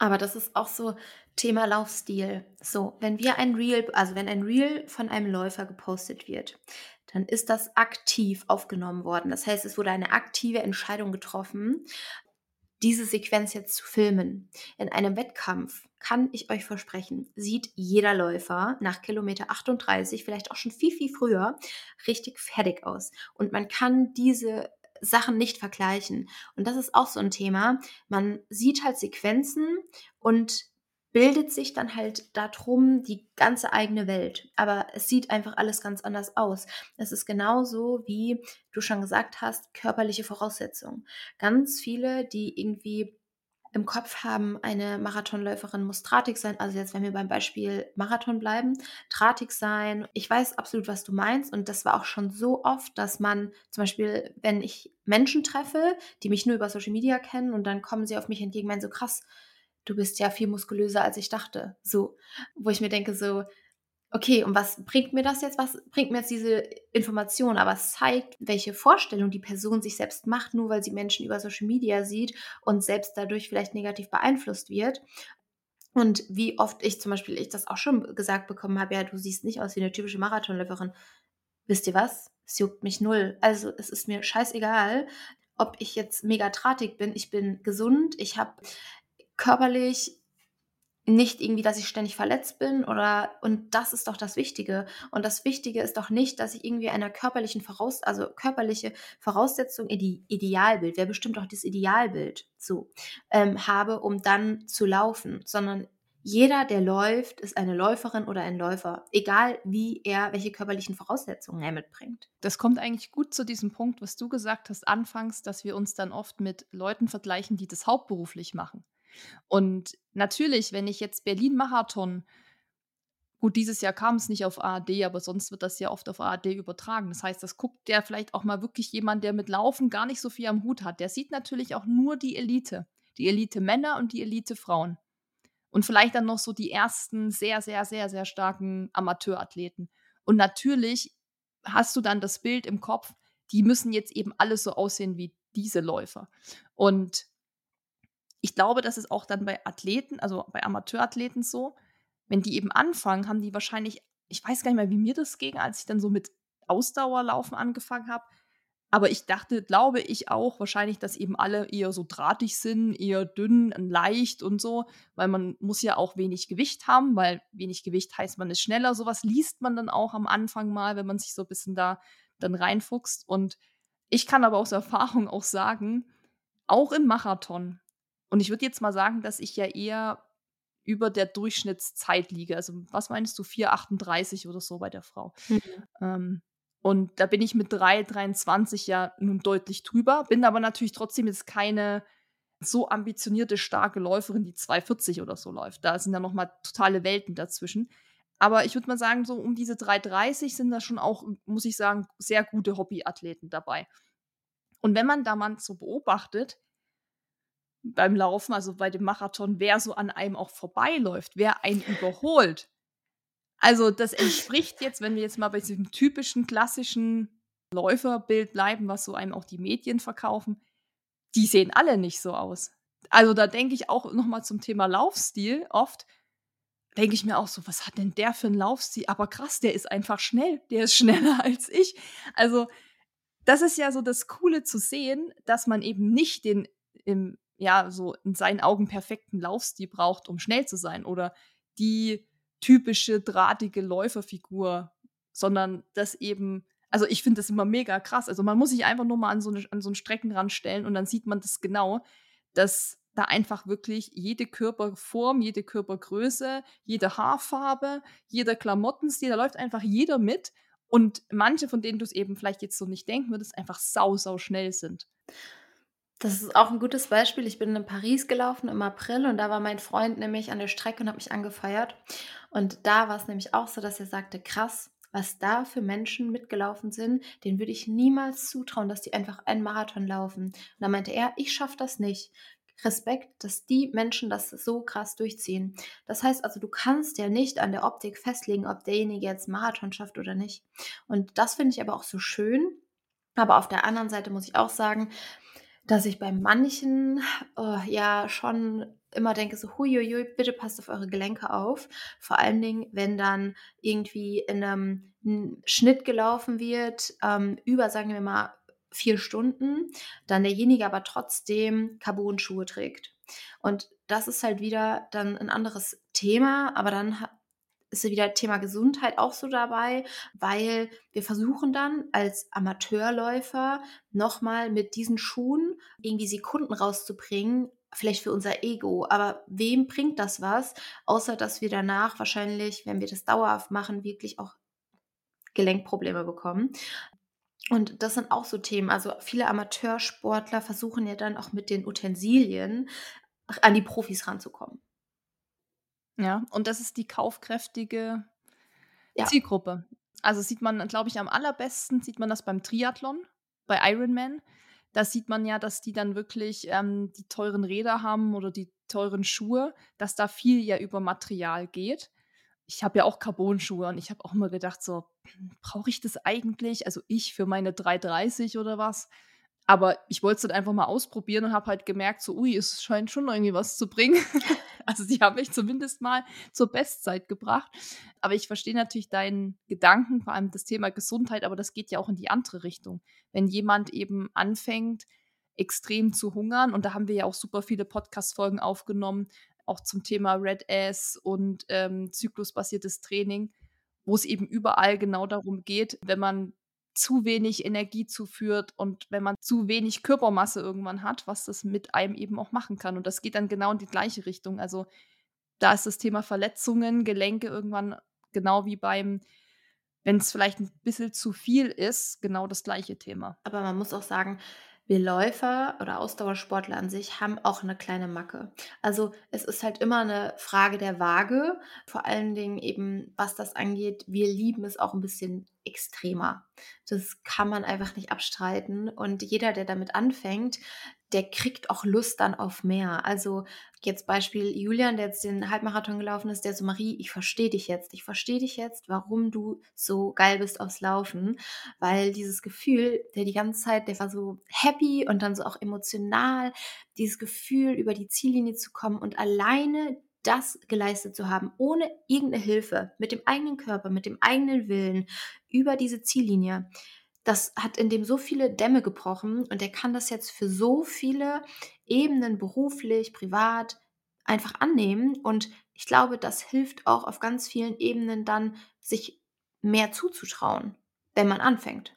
[SPEAKER 2] Aber das ist auch so Thema Laufstil. So, wenn wir ein Reel, also wenn ein Reel von einem Läufer gepostet wird, dann ist das aktiv aufgenommen worden. Das heißt, es wurde eine aktive Entscheidung getroffen, diese Sequenz jetzt zu filmen. In einem Wettkampf kann ich euch versprechen, sieht jeder Läufer nach Kilometer 38, vielleicht auch schon viel, viel früher, richtig fertig aus. Und man kann diese Sachen nicht vergleichen. Und das ist auch so ein Thema. Man sieht halt Sequenzen und bildet sich dann halt darum die ganze eigene Welt. Aber es sieht einfach alles ganz anders aus. Es ist genauso, wie du schon gesagt hast, körperliche Voraussetzungen. Ganz viele, die irgendwie im Kopf haben, eine Marathonläuferin muss drahtig sein. Also jetzt, wenn wir beim Beispiel Marathon bleiben, drahtig sein. Ich weiß absolut, was du meinst. Und das war auch schon so oft, dass man zum Beispiel, wenn ich Menschen treffe, die mich nur über Social Media kennen und dann kommen sie auf mich entgegen, meinen so krass, du bist ja viel muskulöser, als ich dachte. So, wo ich mir denke, so, okay, und was bringt mir das jetzt? Was bringt mir jetzt diese Information? Aber es zeigt, welche Vorstellung die Person sich selbst macht, nur weil sie Menschen über Social Media sieht und selbst dadurch vielleicht negativ beeinflusst wird. Und wie oft ich zum Beispiel, ich das auch schon gesagt bekommen habe, ja, du siehst nicht aus wie eine typische Marathonläuferin. Wisst ihr was? Es juckt mich null. Also es ist mir scheißegal, ob ich jetzt mega drahtig bin. Ich bin gesund. Ich habe körperlich nicht irgendwie, dass ich ständig verletzt bin oder und das ist doch das Wichtige. Und das Wichtige ist doch nicht, dass ich irgendwie einer körperlichen Voraus, also körperliche Voraussetzung, die Idealbild, wer bestimmt auch das Idealbild so ähm, habe, um dann zu laufen, sondern jeder, der läuft, ist eine Läuferin oder ein Läufer, egal wie er, welche körperlichen Voraussetzungen er mitbringt.
[SPEAKER 1] Das kommt eigentlich gut zu diesem Punkt, was du gesagt hast anfangs, dass wir uns dann oft mit Leuten vergleichen, die das hauptberuflich machen. Und natürlich, wenn ich jetzt Berlin-Marathon Gut, dieses Jahr kam es nicht auf ARD, aber sonst wird das ja oft auf ARD übertragen. Das heißt, das guckt der vielleicht auch mal wirklich jemand, der mit Laufen gar nicht so viel am Hut hat. Der sieht natürlich auch nur die Elite. Die Elite Männer und die Elite Frauen. Und vielleicht dann noch so die ersten sehr, sehr, sehr, sehr starken Amateurathleten. Und natürlich hast du dann das Bild im Kopf, die müssen jetzt eben alle so aussehen wie diese Läufer. Und ich glaube, das ist auch dann bei Athleten, also bei Amateurathleten so, wenn die eben anfangen, haben die wahrscheinlich, ich weiß gar nicht mehr, wie mir das ging, als ich dann so mit Ausdauerlaufen angefangen habe. Aber ich dachte, glaube ich auch wahrscheinlich, dass eben alle eher so drahtig sind, eher dünn, leicht und so, weil man muss ja auch wenig Gewicht haben, weil wenig Gewicht heißt, man ist schneller. Sowas liest man dann auch am Anfang mal, wenn man sich so ein bisschen da dann reinfuchst. Und ich kann aber aus Erfahrung auch sagen, auch im Marathon, und ich würde jetzt mal sagen, dass ich ja eher über der Durchschnittszeit liege. Also, was meinst du, 4,38 oder so bei der Frau? Mhm. Ähm, und da bin ich mit 3,23 ja nun deutlich drüber, bin aber natürlich trotzdem jetzt keine so ambitionierte, starke Läuferin, die 2,40 oder so läuft. Da sind ja noch mal totale Welten dazwischen. Aber ich würde mal sagen, so um diese 3,30 sind da schon auch, muss ich sagen, sehr gute Hobbyathleten dabei. Und wenn man da mal so beobachtet, beim Laufen, also bei dem Marathon, wer so an einem auch vorbeiläuft, wer einen überholt. Also das entspricht jetzt, wenn wir jetzt mal bei diesem typischen klassischen Läuferbild bleiben, was so einem auch die Medien verkaufen, die sehen alle nicht so aus. Also da denke ich auch noch mal zum Thema Laufstil oft, denke ich mir auch so, was hat denn der für einen Laufstil? Aber krass, der ist einfach schnell, der ist schneller als ich. Also das ist ja so das Coole zu sehen, dass man eben nicht den im ja, so in seinen Augen perfekten Laufstil braucht, um schnell zu sein oder die typische drahtige Läuferfigur, sondern das eben, also ich finde das immer mega krass. Also man muss sich einfach nur mal an so, eine, an so einen Streckenrand stellen und dann sieht man das genau, dass da einfach wirklich jede Körperform, jede Körpergröße, jede Haarfarbe, jeder Klamottenstil, da läuft einfach jeder mit und manche von denen du es eben vielleicht jetzt so nicht denken würdest, einfach sau, sau schnell sind.
[SPEAKER 2] Das ist auch ein gutes Beispiel. Ich bin in Paris gelaufen im April und da war mein Freund nämlich an der Strecke und hat mich angefeuert. Und da war es nämlich auch so, dass er sagte: „Krass, was da für Menschen mitgelaufen sind, denen würde ich niemals zutrauen, dass die einfach einen Marathon laufen.“ Und da meinte er: „Ich schaffe das nicht.“ Respekt, dass die Menschen das so krass durchziehen. Das heißt also, du kannst ja nicht an der Optik festlegen, ob derjenige jetzt Marathon schafft oder nicht. Und das finde ich aber auch so schön. Aber auf der anderen Seite muss ich auch sagen dass ich bei manchen, oh, ja schon immer denke so: „Hui, bitte passt auf eure Gelenke auf.“ Vor allen Dingen, wenn dann irgendwie in einem Schnitt gelaufen wird, ähm, über, sagen wir mal, vier Stunden, dann derjenige aber trotzdem Carbon-Schuhe trägt. Und das ist halt wieder dann ein anderes Thema, aber dann ist wieder Thema Gesundheit auch so dabei, weil wir versuchen dann als Amateurläufer nochmal mit diesen Schuhen irgendwie Sekunden rauszubringen, vielleicht für unser Ego. Aber wem bringt das was, außer dass wir danach wahrscheinlich, wenn wir das dauerhaft machen, wirklich auch Gelenkprobleme bekommen. Und das sind auch so Themen. Also viele Amateursportler versuchen ja dann auch mit den Utensilien an die Profis ranzukommen.
[SPEAKER 1] Ja, und das ist die kaufkräftige Ja. Zielgruppe. Also sieht man, glaube ich, am allerbesten sieht man das beim Triathlon, bei Ironman. Da sieht man ja, dass die dann wirklich ähm, die teuren Räder haben oder die teuren Schuhe, dass da viel ja über Material geht. Ich habe ja auch Carbon-Schuhe und ich habe auch immer gedacht, so, brauche ich das eigentlich? Also ich für meine 330 oder was? Aber ich wollte es dann einfach mal ausprobieren und habe halt gemerkt, so, ui, es scheint schon irgendwie was zu bringen. also sie haben mich zumindest mal zur Bestzeit gebracht. Aber ich verstehe natürlich deinen Gedanken, vor allem das Thema Gesundheit, aber das geht ja auch in die andere Richtung. Wenn jemand eben anfängt, extrem zu hungern, und da haben wir ja auch super viele Podcast-Folgen aufgenommen, auch zum Thema Red Ass und ähm, zyklusbasiertes Training, wo es eben überall genau darum geht, wenn man zu wenig Energie zuführt und wenn man zu wenig Körpermasse irgendwann hat, was das mit einem eben auch machen kann. Und das geht dann genau in die gleiche Richtung. Also da ist das Thema Verletzungen, Gelenke irgendwann genau wie beim, wenn es vielleicht ein bisschen zu viel ist, genau das gleiche Thema.
[SPEAKER 2] Aber man muss auch sagen, wir Läufer oder Ausdauersportler an sich haben auch eine kleine Macke. Also es ist halt immer eine Frage der Waage, vor allen Dingen eben, was das angeht. Wir lieben es auch ein bisschen extremer. Das kann man einfach nicht abstreiten. Und jeder, der damit anfängt, der kriegt auch Lust dann auf mehr. Also jetzt Beispiel Julian, der jetzt den Halbmarathon gelaufen ist, der so, Marie, ich verstehe dich jetzt. Ich verstehe dich jetzt, warum du so geil bist aufs Laufen. Weil dieses Gefühl, der die ganze Zeit, der war so happy und dann so auch emotional, dieses Gefühl, über die Ziellinie zu kommen und alleine das geleistet zu haben, ohne irgendeine Hilfe, mit dem eigenen Körper, mit dem eigenen Willen, über diese Ziellinie das hat in dem so viele Dämme gebrochen und er kann das jetzt für so viele Ebenen, beruflich, privat, einfach annehmen. Und ich glaube, das hilft auch auf ganz vielen Ebenen dann, sich mehr zuzutrauen, wenn man anfängt.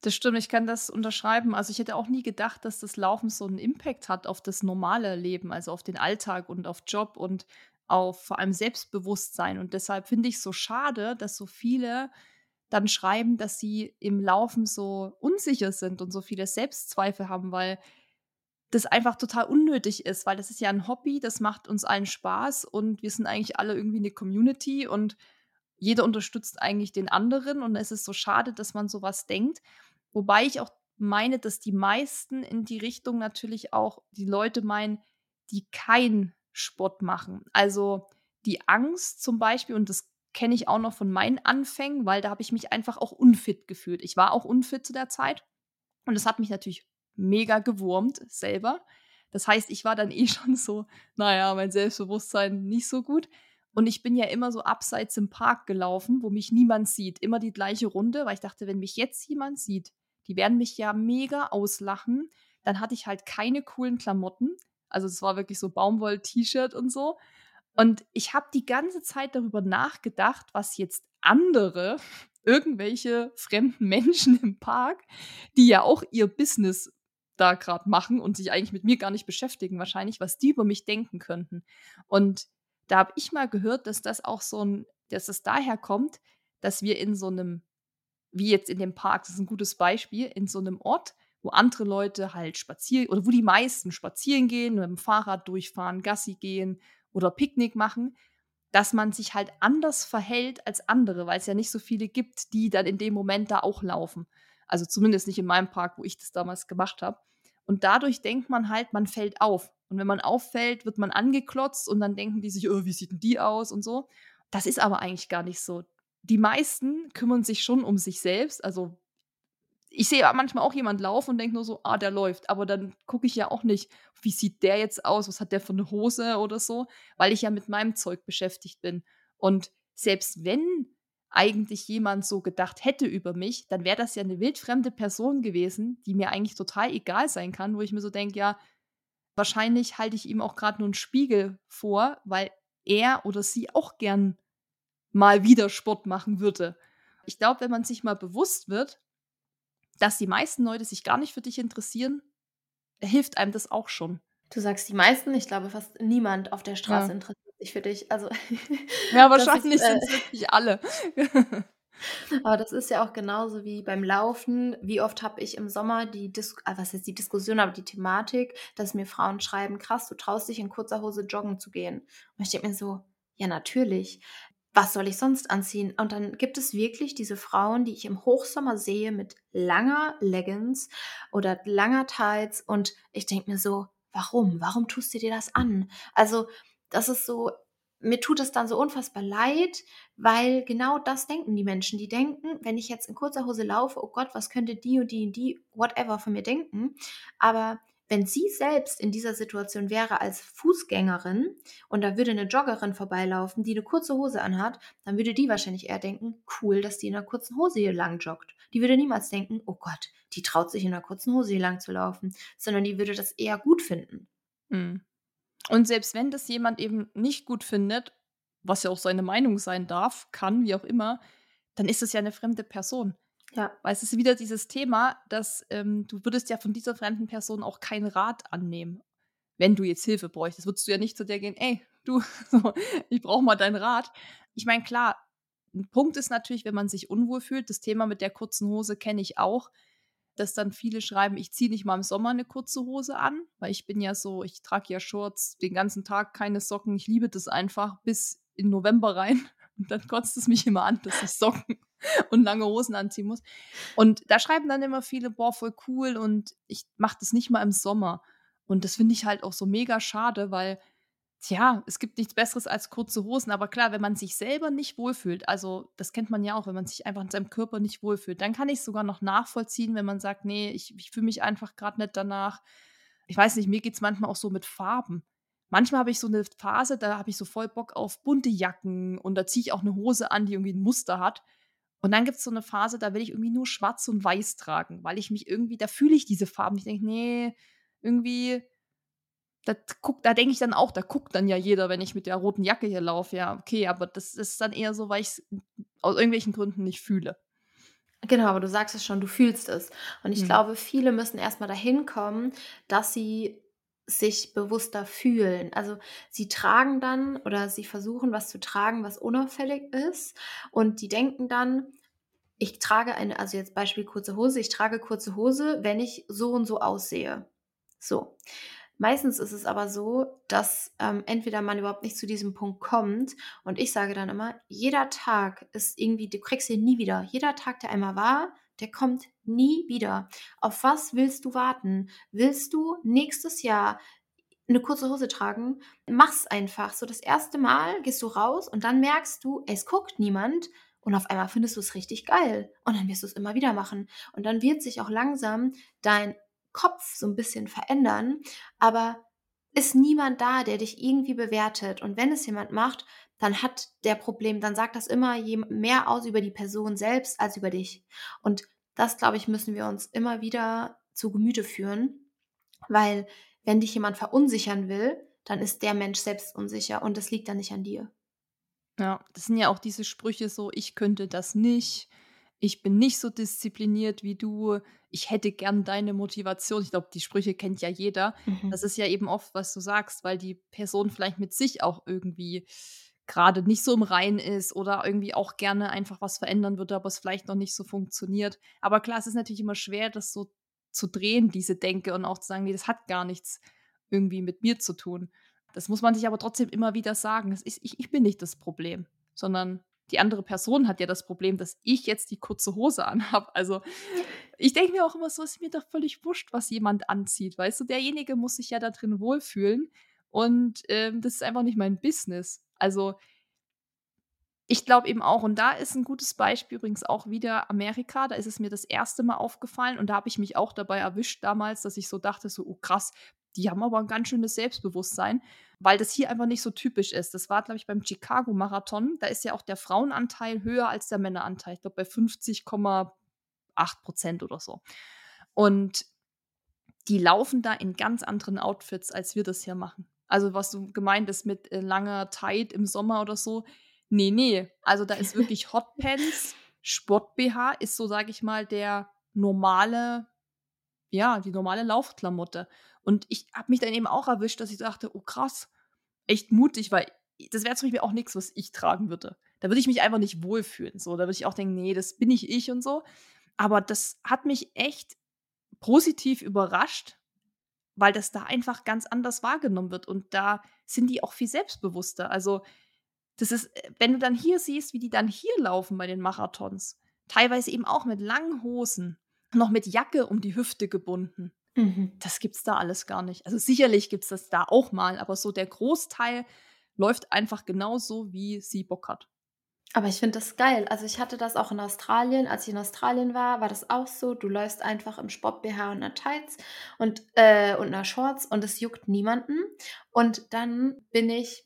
[SPEAKER 1] Das stimmt, ich kann das unterschreiben. Also ich hätte auch nie gedacht, dass das Laufen so einen Impact hat auf das normale Leben, also auf den Alltag und auf Job und auf vor allem Selbstbewusstsein. Und deshalb finde ich es so schade, dass so viele dann schreiben, dass sie im Laufen so unsicher sind und so viele Selbstzweifel haben, weil das einfach total unnötig ist, weil das ist ja ein Hobby, das macht uns allen Spaß und wir sind eigentlich alle irgendwie eine Community und jeder unterstützt eigentlich den anderen und es ist so schade, dass man sowas denkt. Wobei ich auch meine, dass die meisten in die Richtung natürlich auch die Leute meinen, die keinen Sport machen. Also die Angst zum Beispiel, und das kenne ich auch noch von meinen Anfängen, weil da habe ich mich einfach auch unfit gefühlt. Ich war auch unfit zu der Zeit und es hat mich natürlich mega gewurmt selber. Das heißt, ich war dann eh schon so, naja, mein Selbstbewusstsein nicht so gut. Und ich bin ja immer so abseits im Park gelaufen, wo mich niemand sieht. Immer die gleiche Runde, weil ich dachte, wenn mich jetzt jemand sieht, die werden mich ja mega auslachen. Dann hatte ich halt keine coolen Klamotten. Also es war wirklich so Baumwoll-T-Shirt und so. Und ich habe die ganze Zeit darüber nachgedacht, was jetzt andere, irgendwelche fremden Menschen im Park, die ja auch ihr Business da gerade machen und sich eigentlich mit mir gar nicht beschäftigen, wahrscheinlich, was die über mich denken könnten. Und da habe ich mal gehört, dass das auch so ein, dass es daher kommt, dass wir in so einem, wie jetzt in dem Park, das ist ein gutes Beispiel, in so einem Ort, wo andere Leute halt spazieren oder wo die meisten spazieren gehen, mit dem Fahrrad durchfahren, Gassi gehen oder Picknick machen, dass man sich halt anders verhält als andere, weil es ja nicht so viele gibt, die dann in dem Moment da auch laufen. Also zumindest nicht in meinem Park, wo ich das damals gemacht habe. Und dadurch denkt man halt, man fällt auf. Und wenn man auffällt, wird man angeklotzt und dann denken die sich, oh, wie sieht denn die aus und so. Das ist aber eigentlich gar nicht so. Die meisten kümmern sich schon um sich selbst, also ich sehe manchmal auch jemand laufen und denke nur so, ah, der läuft. Aber dann gucke ich ja auch nicht, wie sieht der jetzt aus, was hat der für eine Hose oder so, weil ich ja mit meinem Zeug beschäftigt bin. Und selbst wenn eigentlich jemand so gedacht hätte über mich, dann wäre das ja eine wildfremde Person gewesen, die mir eigentlich total egal sein kann, wo ich mir so denke, ja, wahrscheinlich halte ich ihm auch gerade nur einen Spiegel vor, weil er oder sie auch gern mal wieder Sport machen würde. Ich glaube, wenn man sich mal bewusst wird, dass die meisten Leute sich gar nicht für dich interessieren, hilft einem das auch schon.
[SPEAKER 2] Du sagst die meisten, ich glaube fast niemand auf der Straße ja. interessiert sich für dich. Also
[SPEAKER 1] ja, wahrscheinlich sind es äh, wirklich alle.
[SPEAKER 2] Aber das ist ja auch genauso wie beim Laufen. Wie oft habe ich im Sommer die Dis ah, was ist die Diskussion, aber die Thematik, dass mir Frauen schreiben, krass, du traust dich in kurzer Hose joggen zu gehen. Und ich denke mir so, ja, natürlich was soll ich sonst anziehen? Und dann gibt es wirklich diese Frauen, die ich im Hochsommer sehe mit langer Leggings oder langer Tights und ich denke mir so, warum? Warum tust du dir das an? Also, das ist so, mir tut es dann so unfassbar leid, weil genau das denken die Menschen. Die denken, wenn ich jetzt in kurzer Hose laufe, oh Gott, was könnte die und die und die, whatever von mir denken. Aber wenn sie selbst in dieser Situation wäre als Fußgängerin und da würde eine Joggerin vorbeilaufen, die eine kurze Hose anhat, dann würde die wahrscheinlich eher denken, cool, dass die in einer kurzen Hose hier lang joggt. Die würde niemals denken, oh Gott, die traut sich in einer kurzen Hose hier lang zu laufen, sondern die würde das eher gut finden.
[SPEAKER 1] Hm. Und selbst wenn das jemand eben nicht gut findet, was ja auch seine Meinung sein darf, kann, wie auch immer, dann ist es ja eine fremde Person.
[SPEAKER 2] Ja.
[SPEAKER 1] Weil es ist wieder dieses Thema, dass ähm, du würdest ja von dieser fremden Person auch keinen Rat annehmen. Wenn du jetzt Hilfe bräuchtest, würdest du ja nicht zu der gehen, ey, du, so, ich brauche mal deinen Rat. Ich meine, klar, ein Punkt ist natürlich, wenn man sich unwohl fühlt, das Thema mit der kurzen Hose kenne ich auch, dass dann viele schreiben, ich ziehe nicht mal im Sommer eine kurze Hose an, weil ich bin ja so, ich trage ja Shorts den ganzen Tag, keine Socken, ich liebe das einfach bis in November rein. Und dann kotzt es mich immer an, dass ich Socken und lange Hosen anziehen muss. Und da schreiben dann immer viele, boah, voll cool und ich mache das nicht mal im Sommer. Und das finde ich halt auch so mega schade, weil, tja, es gibt nichts Besseres als kurze Hosen. Aber klar, wenn man sich selber nicht wohlfühlt, also das kennt man ja auch, wenn man sich einfach in seinem Körper nicht wohlfühlt, dann kann ich es sogar noch nachvollziehen, wenn man sagt, nee, ich, ich fühle mich einfach gerade nicht danach. Ich weiß nicht, mir geht es manchmal auch so mit Farben manchmal habe ich so eine Phase, da habe ich so voll Bock auf bunte Jacken und da ziehe ich auch eine Hose an, die irgendwie ein Muster hat. Und dann gibt es so eine Phase, da will ich irgendwie nur schwarz und weiß tragen, weil ich mich irgendwie, da fühle ich diese Farben. Ich denke, nee, irgendwie, da, da denke ich dann auch, da guckt dann ja jeder, wenn ich mit der roten Jacke hier laufe. Ja, okay, aber das ist dann eher so, weil ich es aus irgendwelchen Gründen nicht fühle.
[SPEAKER 2] Genau, aber du sagst es schon, du fühlst es. Und ich hm. glaube, viele müssen erstmal dahin kommen, dass sie sich bewusster fühlen. Also sie tragen dann oder sie versuchen was zu tragen, was unauffällig ist und die denken dann, ich trage eine, also jetzt Beispiel kurze Hose, ich trage kurze Hose, wenn ich so und so aussehe. So. Meistens ist es aber so, dass ähm, entweder man überhaupt nicht zu diesem Punkt kommt und ich sage dann immer, jeder Tag ist irgendwie, du kriegst ihn nie wieder. Jeder Tag, der einmal war, der kommt nie wieder. Auf was willst du warten? Willst du nächstes Jahr eine kurze Hose tragen? Mach's einfach. So das erste Mal gehst du raus und dann merkst du, es guckt niemand und auf einmal findest du es richtig geil und dann wirst du es immer wieder machen und dann wird sich auch langsam dein Kopf so ein bisschen verändern, aber ist niemand da, der dich irgendwie bewertet und wenn es jemand macht, dann hat der Problem, dann sagt das immer mehr aus über die Person selbst als über dich. Und das, glaube ich, müssen wir uns immer wieder zu Gemüte führen, weil wenn dich jemand verunsichern will, dann ist der Mensch selbst unsicher und das liegt dann nicht an dir.
[SPEAKER 1] Ja, das sind ja auch diese Sprüche so, ich könnte das nicht, ich bin nicht so diszipliniert wie du, ich hätte gern deine Motivation. Ich glaube, die Sprüche kennt ja jeder. Mhm. Das ist ja eben oft, was du sagst, weil die Person vielleicht mit sich auch irgendwie gerade nicht so im Rein ist oder irgendwie auch gerne einfach was verändern würde, aber es vielleicht noch nicht so funktioniert. Aber klar, es ist natürlich immer schwer, das so zu drehen, diese Denke und auch zu sagen, nee, das hat gar nichts irgendwie mit mir zu tun. Das muss man sich aber trotzdem immer wieder sagen. Ist, ich, ich bin nicht das Problem, sondern die andere Person hat ja das Problem, dass ich jetzt die kurze Hose anhabe. Also ich denke mir auch immer so, ist mir doch völlig wurscht, was jemand anzieht. Weißt du, derjenige muss sich ja da drin wohlfühlen. Und ähm, das ist einfach nicht mein Business. Also ich glaube eben auch, und da ist ein gutes Beispiel übrigens auch wieder Amerika. Da ist es mir das erste Mal aufgefallen und da habe ich mich auch dabei erwischt damals, dass ich so dachte, so, oh krass, die haben aber ein ganz schönes Selbstbewusstsein, weil das hier einfach nicht so typisch ist. Das war, glaube ich, beim Chicago-Marathon. Da ist ja auch der Frauenanteil höher als der Männeranteil. Ich glaube, bei 50,8 Prozent oder so. Und die laufen da in ganz anderen Outfits, als wir das hier machen. Also, was du gemeint ist mit äh, langer Tide im Sommer oder so, Nee, nee. Also da ist wirklich Hotpants, Sport-BH ist so, sage ich mal, der normale, ja, die normale Laufklamotte. Und ich habe mich dann eben auch erwischt, dass ich dachte, oh krass, echt mutig, weil das wäre zum Beispiel auch nichts, was ich tragen würde. Da würde ich mich einfach nicht wohlfühlen. So, da würde ich auch denken, nee, das bin nicht ich und so. Aber das hat mich echt positiv überrascht, weil das da einfach ganz anders wahrgenommen wird. Und da sind die auch viel selbstbewusster. Also das ist, äh, wenn du dann hier siehst, wie die dann hier laufen bei den Marathons, teilweise eben auch mit langen Hosen, noch mit Jacke um die Hüfte gebunden. Mhm. Das gibt's da alles gar nicht. Also sicherlich gibt's das da auch mal, aber so der Großteil läuft einfach genauso, wie sie Bock hat.
[SPEAKER 2] Aber ich finde das geil. Also, ich hatte das auch in Australien. Als ich in Australien war, war das auch so. Du läufst einfach im Sport-BH und 'ner Tights und äh, und 'ner Shorts und es juckt niemanden. Und dann bin ich,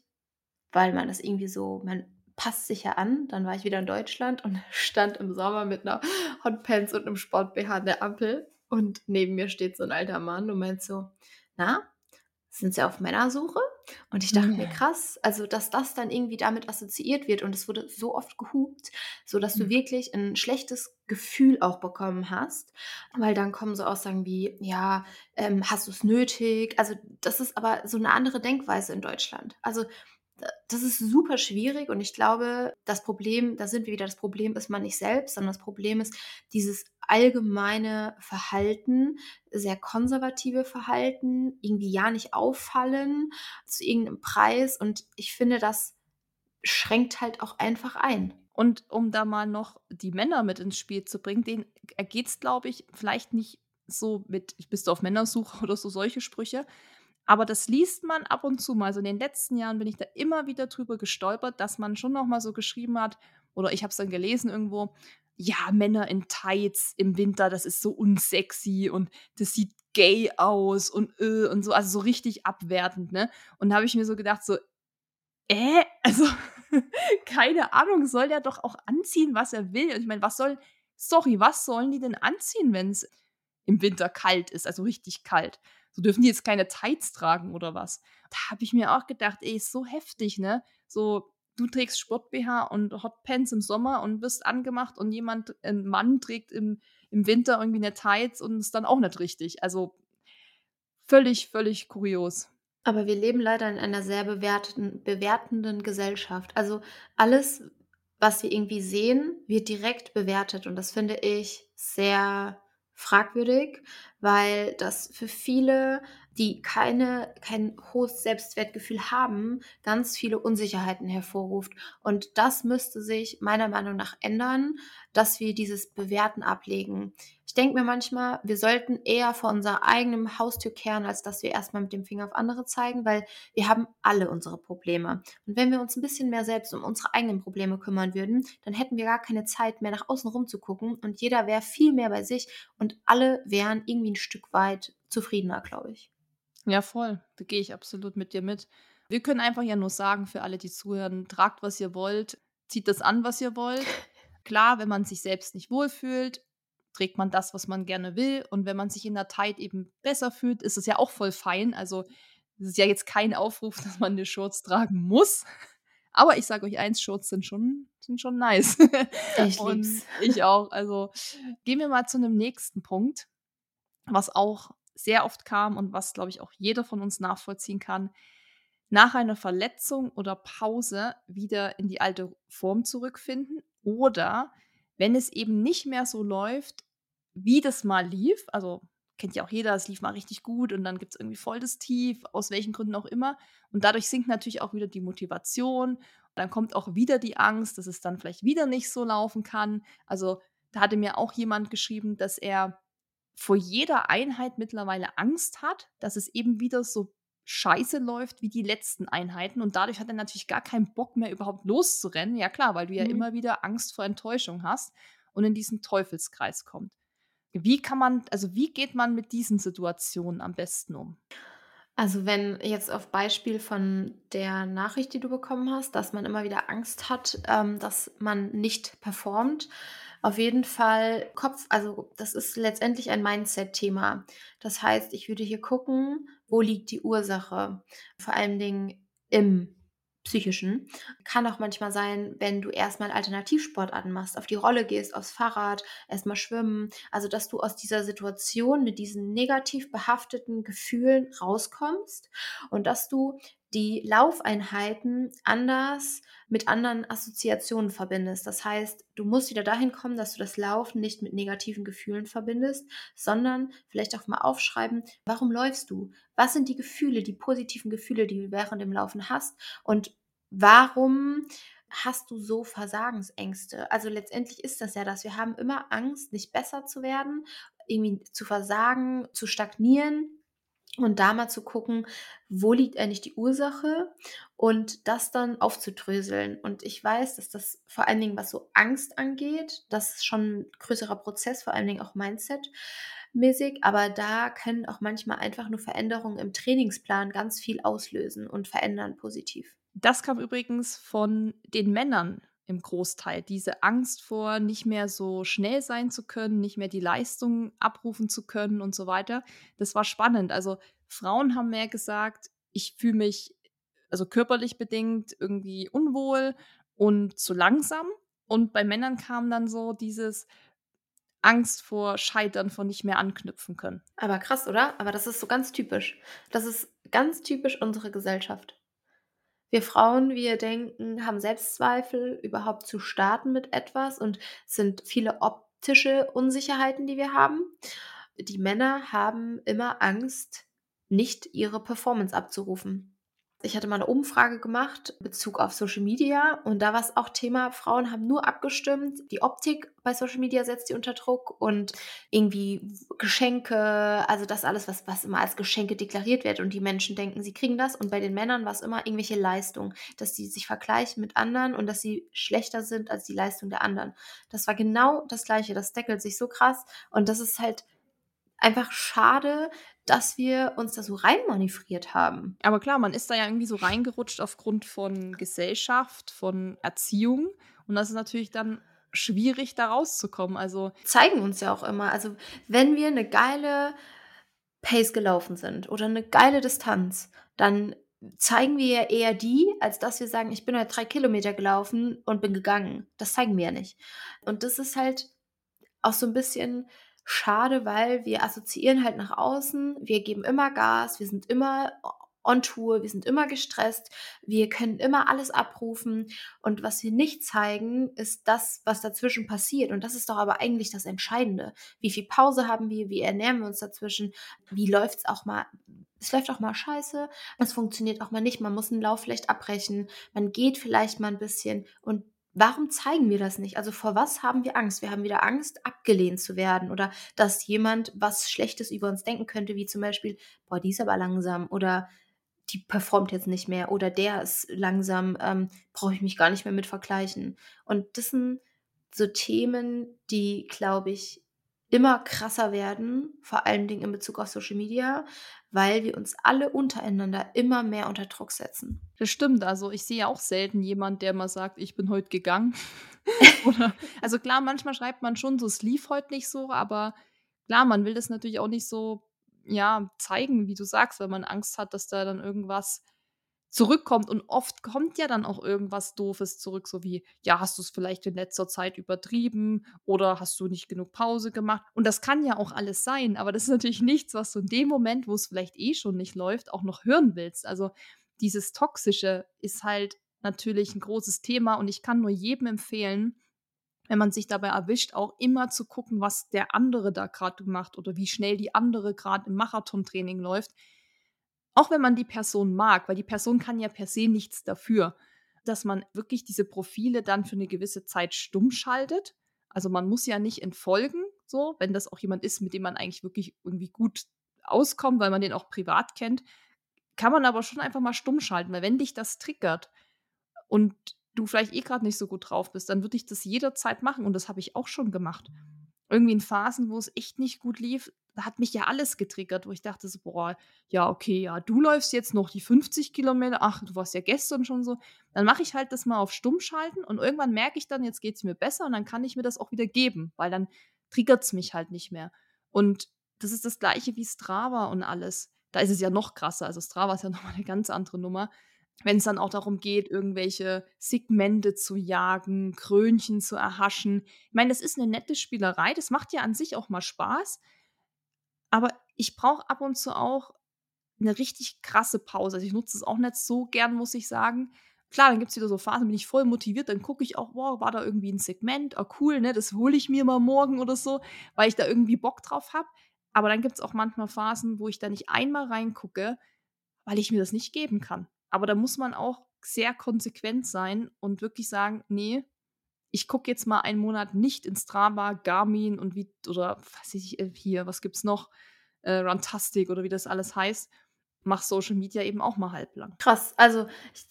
[SPEAKER 2] weil man das irgendwie so man passt sich ja an, dann war ich wieder in Deutschland und stand im Sommer mit 'ner Hotpants und 'nem Sport-BH an der Ampel und neben mir steht so 'n alter Mann und meint so: „Na, sind Sie auf Männersuche?“ Und ich dachte mir:
[SPEAKER 1] Ja.
[SPEAKER 2] „Krass“, also, dass das dann irgendwie damit assoziiert wird und es wurde so oft gehupt, sodass du
[SPEAKER 1] Mhm.
[SPEAKER 2] wirklich 'n schlechtes Gefühl auch bekommen hast, weil dann kommen so Aussagen wie: „Ja, ähm, hast du's nötig?“ Also, das ist aber so 'ne andere Denkweise in Deutschland. Also, das ist super schwierig und ich glaube, das Problem da sind wir wieder, das Problem ist man nicht selbst, sondern das Problem ist dieses allgemeine Verhalten, sehr konservative Verhalten, irgendwie ja nicht auffallen zu irgend 'nem Preis und ich finde, das schränkt halt auch einfach ein.
[SPEAKER 1] Und um da mal noch die Männer mit ins Spiel zu bringen, denen ergeht's, glaube ich, vielleicht nicht so mit: „Bist du auf Männersuche?“ oder so solche Sprüche. Aber das liest man ab und zu mal. So in den letzten Jahren bin ich da immer wieder drüber gestolpert, dass man schon noch mal so geschrieben hat oder ich habe es dann gelesen irgendwo: „Ja, Männer in Tights im Winter, das ist so unsexy und das sieht gay aus und äh“ und so, also so richtig abwertend, ne? Und da habe ich mir so gedacht so: „Äh?“ Also, keine Ahnung, soll der doch auch anziehen, was er will. Und ich meine, was soll sorry, was sollen die denn anziehen, wenn's im Winter kalt ist, also richtig kalt? So, dürfen die jetzt keine Tights tragen oder was? Da habe ich mir auch gedacht: „Ey, ist so heftig“, ne? So, du trägst Sport-BH und Hotpants im Sommer und wirst angemacht und jemand 'n Mann trägt im im Winter irgendwie 'ne Tights und ist dann auch nicht richtig. Also, völlig, völlig kurios.
[SPEAKER 2] Aber wir leben leider in einer sehr bewerteten bewertenden Gesellschaft. Also, alles, was wir irgendwie sehen, wird direkt bewertet und das finde ich sehr fragwürdig, weil das für viele, die keine kein hohes Selbstwertgefühl haben, ganz viele Unsicherheiten hervorruft. Und das müsste sich meiner Meinung nach ändern, dass wir dieses Bewerten ablegen. Ich denke mir manchmal, wir sollten eher vor unserer eigenen Haustür kehren, als dass wir erst mal mit dem Finger auf andere zeigen, weil wir haben alle unsere Probleme. Und wenn wir uns 'n bisschen mehr selbst um unsere eigenen Probleme kümmern würden, dann hätten wir gar keine Zeit mehr, nach außen rum zu gucken und jeder wäre viel mehr bei sich und alle wären irgendwie 'n Stück weit zufriedener, glaube ich.
[SPEAKER 1] Ja, voll. Da gehe ich absolut mit dir mit. Wir können einfach ja nur sagen für alle, die zuhören: „Tragt, was ihr wollt, zieht das an, was ihr wollt.“ Klar, wenn man sich selbst nicht wohlfühlt, trägt man das, was man gerne will. Und wenn man sich in 'ner Tight eben besser fühlt, ist es ja auch voll fein. Also, es ist ja jetzt kein Aufruf, dass man 'ne Shorts tragen muss. Aber ich sage euch eins, Shorts sind schon sind schon nice.
[SPEAKER 2] Ich
[SPEAKER 1] Und
[SPEAKER 2] es.
[SPEAKER 1] ich auch. Also, gehen wir mal zu 'nem nächsten Punkt, was auch sehr oft kam und was, glaube ich, auch jeder von uns nachvollziehen kann. Nach einer Verletzung oder Pause wieder in die alte Form zurückfinden oder wenn es eben nicht mehr so läuft, wie das mal lief. Also, kennt ja auch jeder, es lief mal richtig gut und dann gibt's irgendwie voll das Tief, aus welchen Gründen auch immer. Und dadurch sinkt natürlich auch wieder die Motivation. Dann kommt auch wieder die Angst, dass es dann vielleicht wieder nicht so laufen kann. Also, da hatte mir auch jemand geschrieben, dass er vor jeder Einheit mittlerweile Angst hat, dass es eben wieder so scheiße läuft wie die letzten Einheiten. Und dadurch hat er natürlich gar keinen Bock mehr, überhaupt loszurennen. Ja klar, weil du ja
[SPEAKER 2] Mhm.
[SPEAKER 1] immer wieder Angst vor Enttäuschung hast und in diesen Teufelskreis kommt. Wie kann man also, wie geht man mit diesen Situationen am besten um?
[SPEAKER 2] Also, wenn jetzt auf Beispiel von der Nachricht, die du bekommen hast, dass man immer wieder Angst hat, ähm, dass man nicht performt. Auf jeden Fall Kopf also, das ist letztendlich ein Mindset-Thema. Das heißt, ich würde hier gucken, wo liegt die Ursache? Vor allen Dingen im Psychischen. Kann auch manchmal sein, wenn du erst mal Alternativsportarten machst, auf die Rolle gehst, aufs Fahrrad, erst mal schwimmen. Also, dass du aus dieser Situation mit diesen negativ behafteten Gefühlen rauskommst und dass du die Laufeinheiten anders mit anderen Assoziationen verbindest. Das heißt, du musst wieder dahin kommen, dass du das Laufen nicht mit negativen Gefühlen verbindest, sondern vielleicht auch mal aufschreiben: Warum läufst du? Was sind die Gefühle, die positiven Gefühle, die du während dem Laufen hast? Und warum hast du so Versagensängste? Also, letztendlich ist das ja das. Wir haben immer Angst, nicht besser zu werden, irgendwie zu versagen, zu stagnieren. Und da mal zu gucken, wo liegt eigentlich die Ursache und das dann aufzudröseln. Und ich weiß, dass das vor allen Dingen, was so Angst angeht, das ist schon ein größerer Prozess, vor allen Dingen auch Mindset-mäßig, aber da können auch manchmal einfach nur Veränderungen im Trainingsplan ganz viel auslösen und verändern positiv.
[SPEAKER 1] Das kam übrigens von den Männern im Großteil. Diese Angst vor, nicht mehr so schnell sein zu können, nicht mehr die Leistung abrufen zu können und so weiter. Das war spannend. Also Frauen haben mehr gesagt, ich fühle mich also körperlich bedingt irgendwie unwohl und zu langsam. Und bei Männern kam dann so dieses Angst vor Scheitern, vor nicht mehr anknüpfen können.
[SPEAKER 2] Aber krass, oder? Aber das ist so ganz typisch. Das ist ganz typisch unsere Gesellschaft. Wir Frauen, wir denken, haben Selbstzweifel, überhaupt zu starten mit etwas und sind viele optische Unsicherheiten, die wir haben. Die Männer haben immer Angst, nicht ihre Performance abzurufen. Ich hatte mal eine Umfrage gemacht Bezug auf Social Media und da war es auch Thema, Frauen haben nur abgestimmt, die Optik bei Social Media setzt sie unter Druck und irgendwie Geschenke, also das alles, was, was immer als Geschenke deklariert wird und die Menschen denken, sie kriegen das und bei den Männern war es immer irgendwelche Leistung, dass sie sich vergleichen mit anderen und dass sie schlechter sind als die Leistung der anderen. Das war genau das Gleiche, das deckelt sich so krass und das ist halt einfach schade, dass wir uns da so reinmanövriert haben.
[SPEAKER 1] Aber klar, man ist da ja irgendwie so reingerutscht aufgrund von Gesellschaft, von Erziehung. Und das ist natürlich dann schwierig, da rauszukommen. Also
[SPEAKER 2] zeigen uns ja auch immer. Also wenn wir eine geile Pace gelaufen sind oder eine geile Distanz, dann zeigen wir ja eher die, als dass wir sagen, ich bin halt drei Kilometer gelaufen und bin gegangen. Das zeigen wir ja nicht. Und das ist halt auch so ein bisschen schade, weil wir assoziieren halt nach außen, wir geben immer Gas, wir sind immer on Tour, wir sind immer gestresst, wir können immer alles abrufen. Und was wir nicht zeigen, ist das, was dazwischen passiert. Und das ist doch aber eigentlich das Entscheidende. Wie viel Pause haben wir, wie ernähren wir uns dazwischen, wie läuft es auch mal, es läuft auch mal scheiße, es funktioniert auch mal nicht, man muss einen Lauf vielleicht abbrechen, man geht vielleicht mal ein bisschen. Und Warum zeigen wir das nicht? Also vor was haben wir Angst? Wir haben wieder Angst, abgelehnt zu werden oder dass jemand was Schlechtes über uns denken könnte, wie zum Beispiel, boah, die ist aber langsam oder die performt jetzt nicht mehr oder der ist langsam, ähm, brauche ich mich gar nicht mehr mit vergleichen. Und das sind so Themen, die, glaube ich, immer krasser werden, vor allen Dingen in Bezug auf Social Media, weil wir uns alle untereinander immer mehr unter Druck setzen.
[SPEAKER 1] Das stimmt. Also ich sehe auch selten jemand, der mal sagt, ich bin heute gegangen. Oder, also klar, manchmal schreibt man schon so, es lief heute nicht so, aber klar, man will das natürlich auch nicht so ja, zeigen, wie du sagst, weil man Angst hat, dass da dann irgendwas zurückkommt. Und oft kommt ja dann auch irgendwas Doofes zurück, so wie, ja, hast du es vielleicht in letzter Zeit übertrieben oder hast du nicht genug Pause gemacht? Und das kann ja auch alles sein, aber das ist natürlich nichts, was du in dem Moment, wo es vielleicht eh schon nicht läuft, auch noch hören willst. Also dieses Toxische ist halt natürlich ein großes Thema und ich kann nur jedem empfehlen, wenn man sich dabei erwischt, auch immer zu gucken, was der andere da gerade macht oder wie schnell die andere gerade im Marathontraining läuft auch wenn man die Person mag, weil die Person kann ja per se nichts dafür, dass man wirklich diese Profile dann für eine gewisse Zeit stumm schaltet. Also man muss ja nicht entfolgen, so, wenn das auch jemand ist, mit dem man eigentlich wirklich irgendwie gut auskommt, weil man den auch privat kennt, kann man aber schon einfach mal stumm schalten, weil wenn dich das triggert und du vielleicht eh gerade nicht so gut drauf bist, dann würde ich das jederzeit machen und das habe ich auch schon gemacht. Irgendwie in Phasen, wo es echt nicht gut lief, hat mich ja alles getriggert, wo ich dachte so, boah, ja, okay, ja, du läufst jetzt noch die 50 Kilometer, ach, du warst ja gestern schon so. Dann mache ich halt das mal auf Stumm schalten und irgendwann merke ich dann, jetzt geht es mir besser und dann kann ich mir das auch wieder geben, weil dann triggert es mich halt nicht mehr. Und das ist das gleiche wie Strava und alles. Da ist es ja noch krasser. Also Strava ist ja nochmal eine ganz andere Nummer. Wenn es dann auch darum geht, irgendwelche Segmente zu jagen, Krönchen zu erhaschen. Ich meine, das ist eine nette Spielerei. Das macht ja an sich auch mal Spaß. Aber ich brauche ab und zu auch eine richtig krasse Pause. Also ich nutze es auch nicht so gern, muss ich sagen. Klar, dann gibt es wieder so Phasen, bin ich voll motiviert, dann gucke ich auch, wow, war da irgendwie ein Segment, ah cool, ne, das hole ich mir mal morgen oder so, weil ich da irgendwie Bock drauf habe. Aber dann gibt es auch manchmal Phasen, wo ich da nicht einmal reingucke, weil ich mir das nicht geben kann. Aber da muss man auch sehr konsequent sein und wirklich sagen, nee, ich gucke jetzt mal einen Monat nicht in Strava, Garmin und wie, oder was weiß ich, äh, hier, was gibt's noch? äh, Runtastic oder wie das alles heißt, mach Social Media eben auch mal halblang.
[SPEAKER 2] Krass, also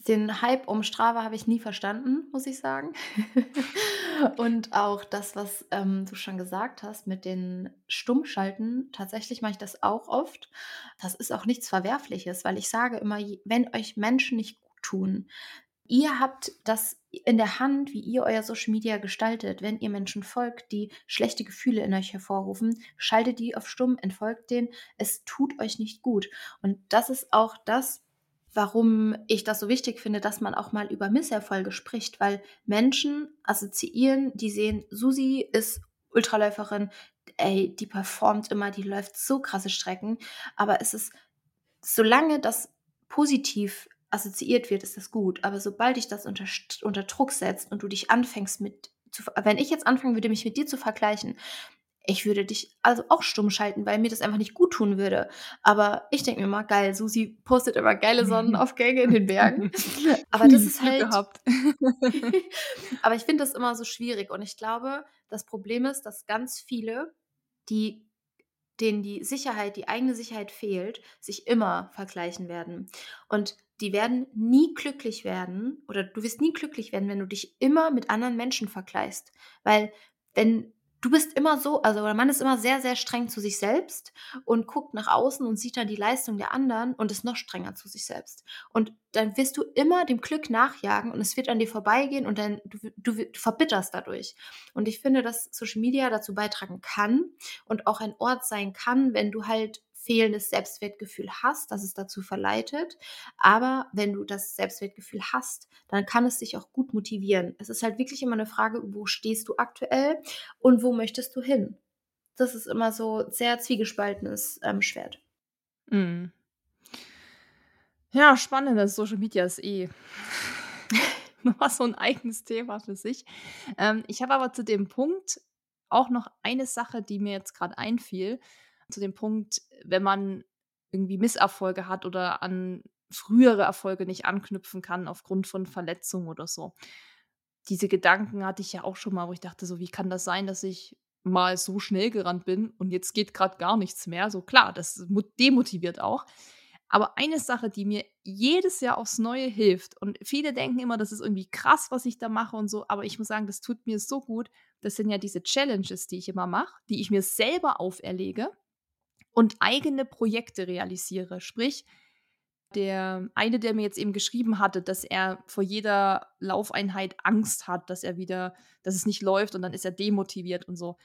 [SPEAKER 2] den Hype um Strava habe ich nie verstanden, muss ich sagen. Und auch das, was ähm, du schon gesagt hast mit den Stummschalten, tatsächlich mache ich das auch oft. Das ist auch nichts Verwerfliches, weil ich sage immer, wenn euch Menschen nicht gut tun, Ihr habt das in der Hand, wie ihr euer Social Media gestaltet. Wenn ihr Menschen folgt, die schlechte Gefühle in euch hervorrufen, schaltet die auf stumm, entfolgt denen. Es tut euch nicht gut. Und das ist auch das, warum ich das so wichtig finde, dass man auch mal über Misserfolge spricht, weil Menschen assoziieren, die sehen, Susi ist Ultraläuferin, ey, die performt immer, die läuft so krasse Strecken, aber es ist, solange das positiv assoziiert wird, ist das gut. Aber sobald dich das unter, unter Druck setzt und du dich anfängst mit, zu, wenn ich jetzt anfangen würde, mich mit dir zu vergleichen, ich würde dich also auch stumm schalten, weil mir das einfach nicht gut tun würde. Aber ich denke mir mal, geil, Susi postet immer geile Sonnenaufgänge in den Bergen. Aber das ist halt. aber ich finde das immer so schwierig und ich glaube, das Problem ist, dass ganz viele, die denen die Sicherheit, die eigene Sicherheit fehlt, sich immer vergleichen werden. Und die werden nie glücklich werden oder du wirst nie glücklich werden, wenn du dich immer mit anderen Menschen vergleichst. Weil wenn du bist immer so, also der Mann ist immer sehr, sehr streng zu sich selbst und guckt nach außen und sieht dann die Leistung der anderen und ist noch strenger zu sich selbst. Und dann wirst du immer dem Glück nachjagen und es wird an dir vorbeigehen und dann du, du, du verbitterst dadurch. Und ich finde, dass Social Media dazu beitragen kann und auch ein Ort sein kann, wenn du halt fehlendes Selbstwertgefühl hast, dass es dazu verleitet. Aber wenn du das Selbstwertgefühl hast, dann kann es dich auch gut motivieren. Es ist halt wirklich immer eine Frage, wo stehst du aktuell und wo möchtest du hin? Das ist immer so sehr zwiegespaltenes ähm, Schwert.
[SPEAKER 1] Mm. Ja, spannend. Das Social Media ist eh nochmal so ein eigenes Thema für sich. Ähm, ich habe aber zu dem Punkt auch noch eine Sache, die mir jetzt gerade einfiel zu dem Punkt, wenn man irgendwie Misserfolge hat oder an frühere Erfolge nicht anknüpfen kann aufgrund von Verletzungen oder so. Diese Gedanken hatte ich ja auch schon mal, wo ich dachte, so, wie kann das sein, dass ich mal so schnell gerannt bin und jetzt geht gerade gar nichts mehr? So klar, das demotiviert auch. Aber eine Sache, die mir jedes Jahr aufs Neue hilft, und viele denken immer, das ist irgendwie krass, was ich da mache und so, aber ich muss sagen, das tut mir so gut. Das sind ja diese Challenges, die ich immer mache, die ich mir selber auferlege und eigene Projekte realisiere. Sprich, der eine, der mir jetzt eben geschrieben hatte, dass er vor jeder Laufeinheit Angst hat, dass er wieder, dass es nicht läuft und dann ist er demotiviert und so.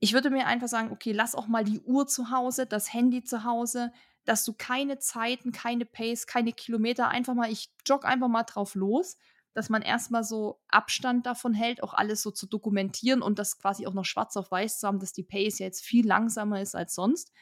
[SPEAKER 1] Ich würde mir einfach sagen, okay, lass auch mal die Uhr zu Hause, das Handy zu Hause, dass du keine Zeiten, keine Pace, keine Kilometer, einfach mal, ich jogge einfach mal drauf los dass man erstmal so Abstand davon hält, auch alles so zu dokumentieren und das quasi auch noch schwarz auf weiß zu haben, dass die Pace ja jetzt viel langsamer ist als sonst.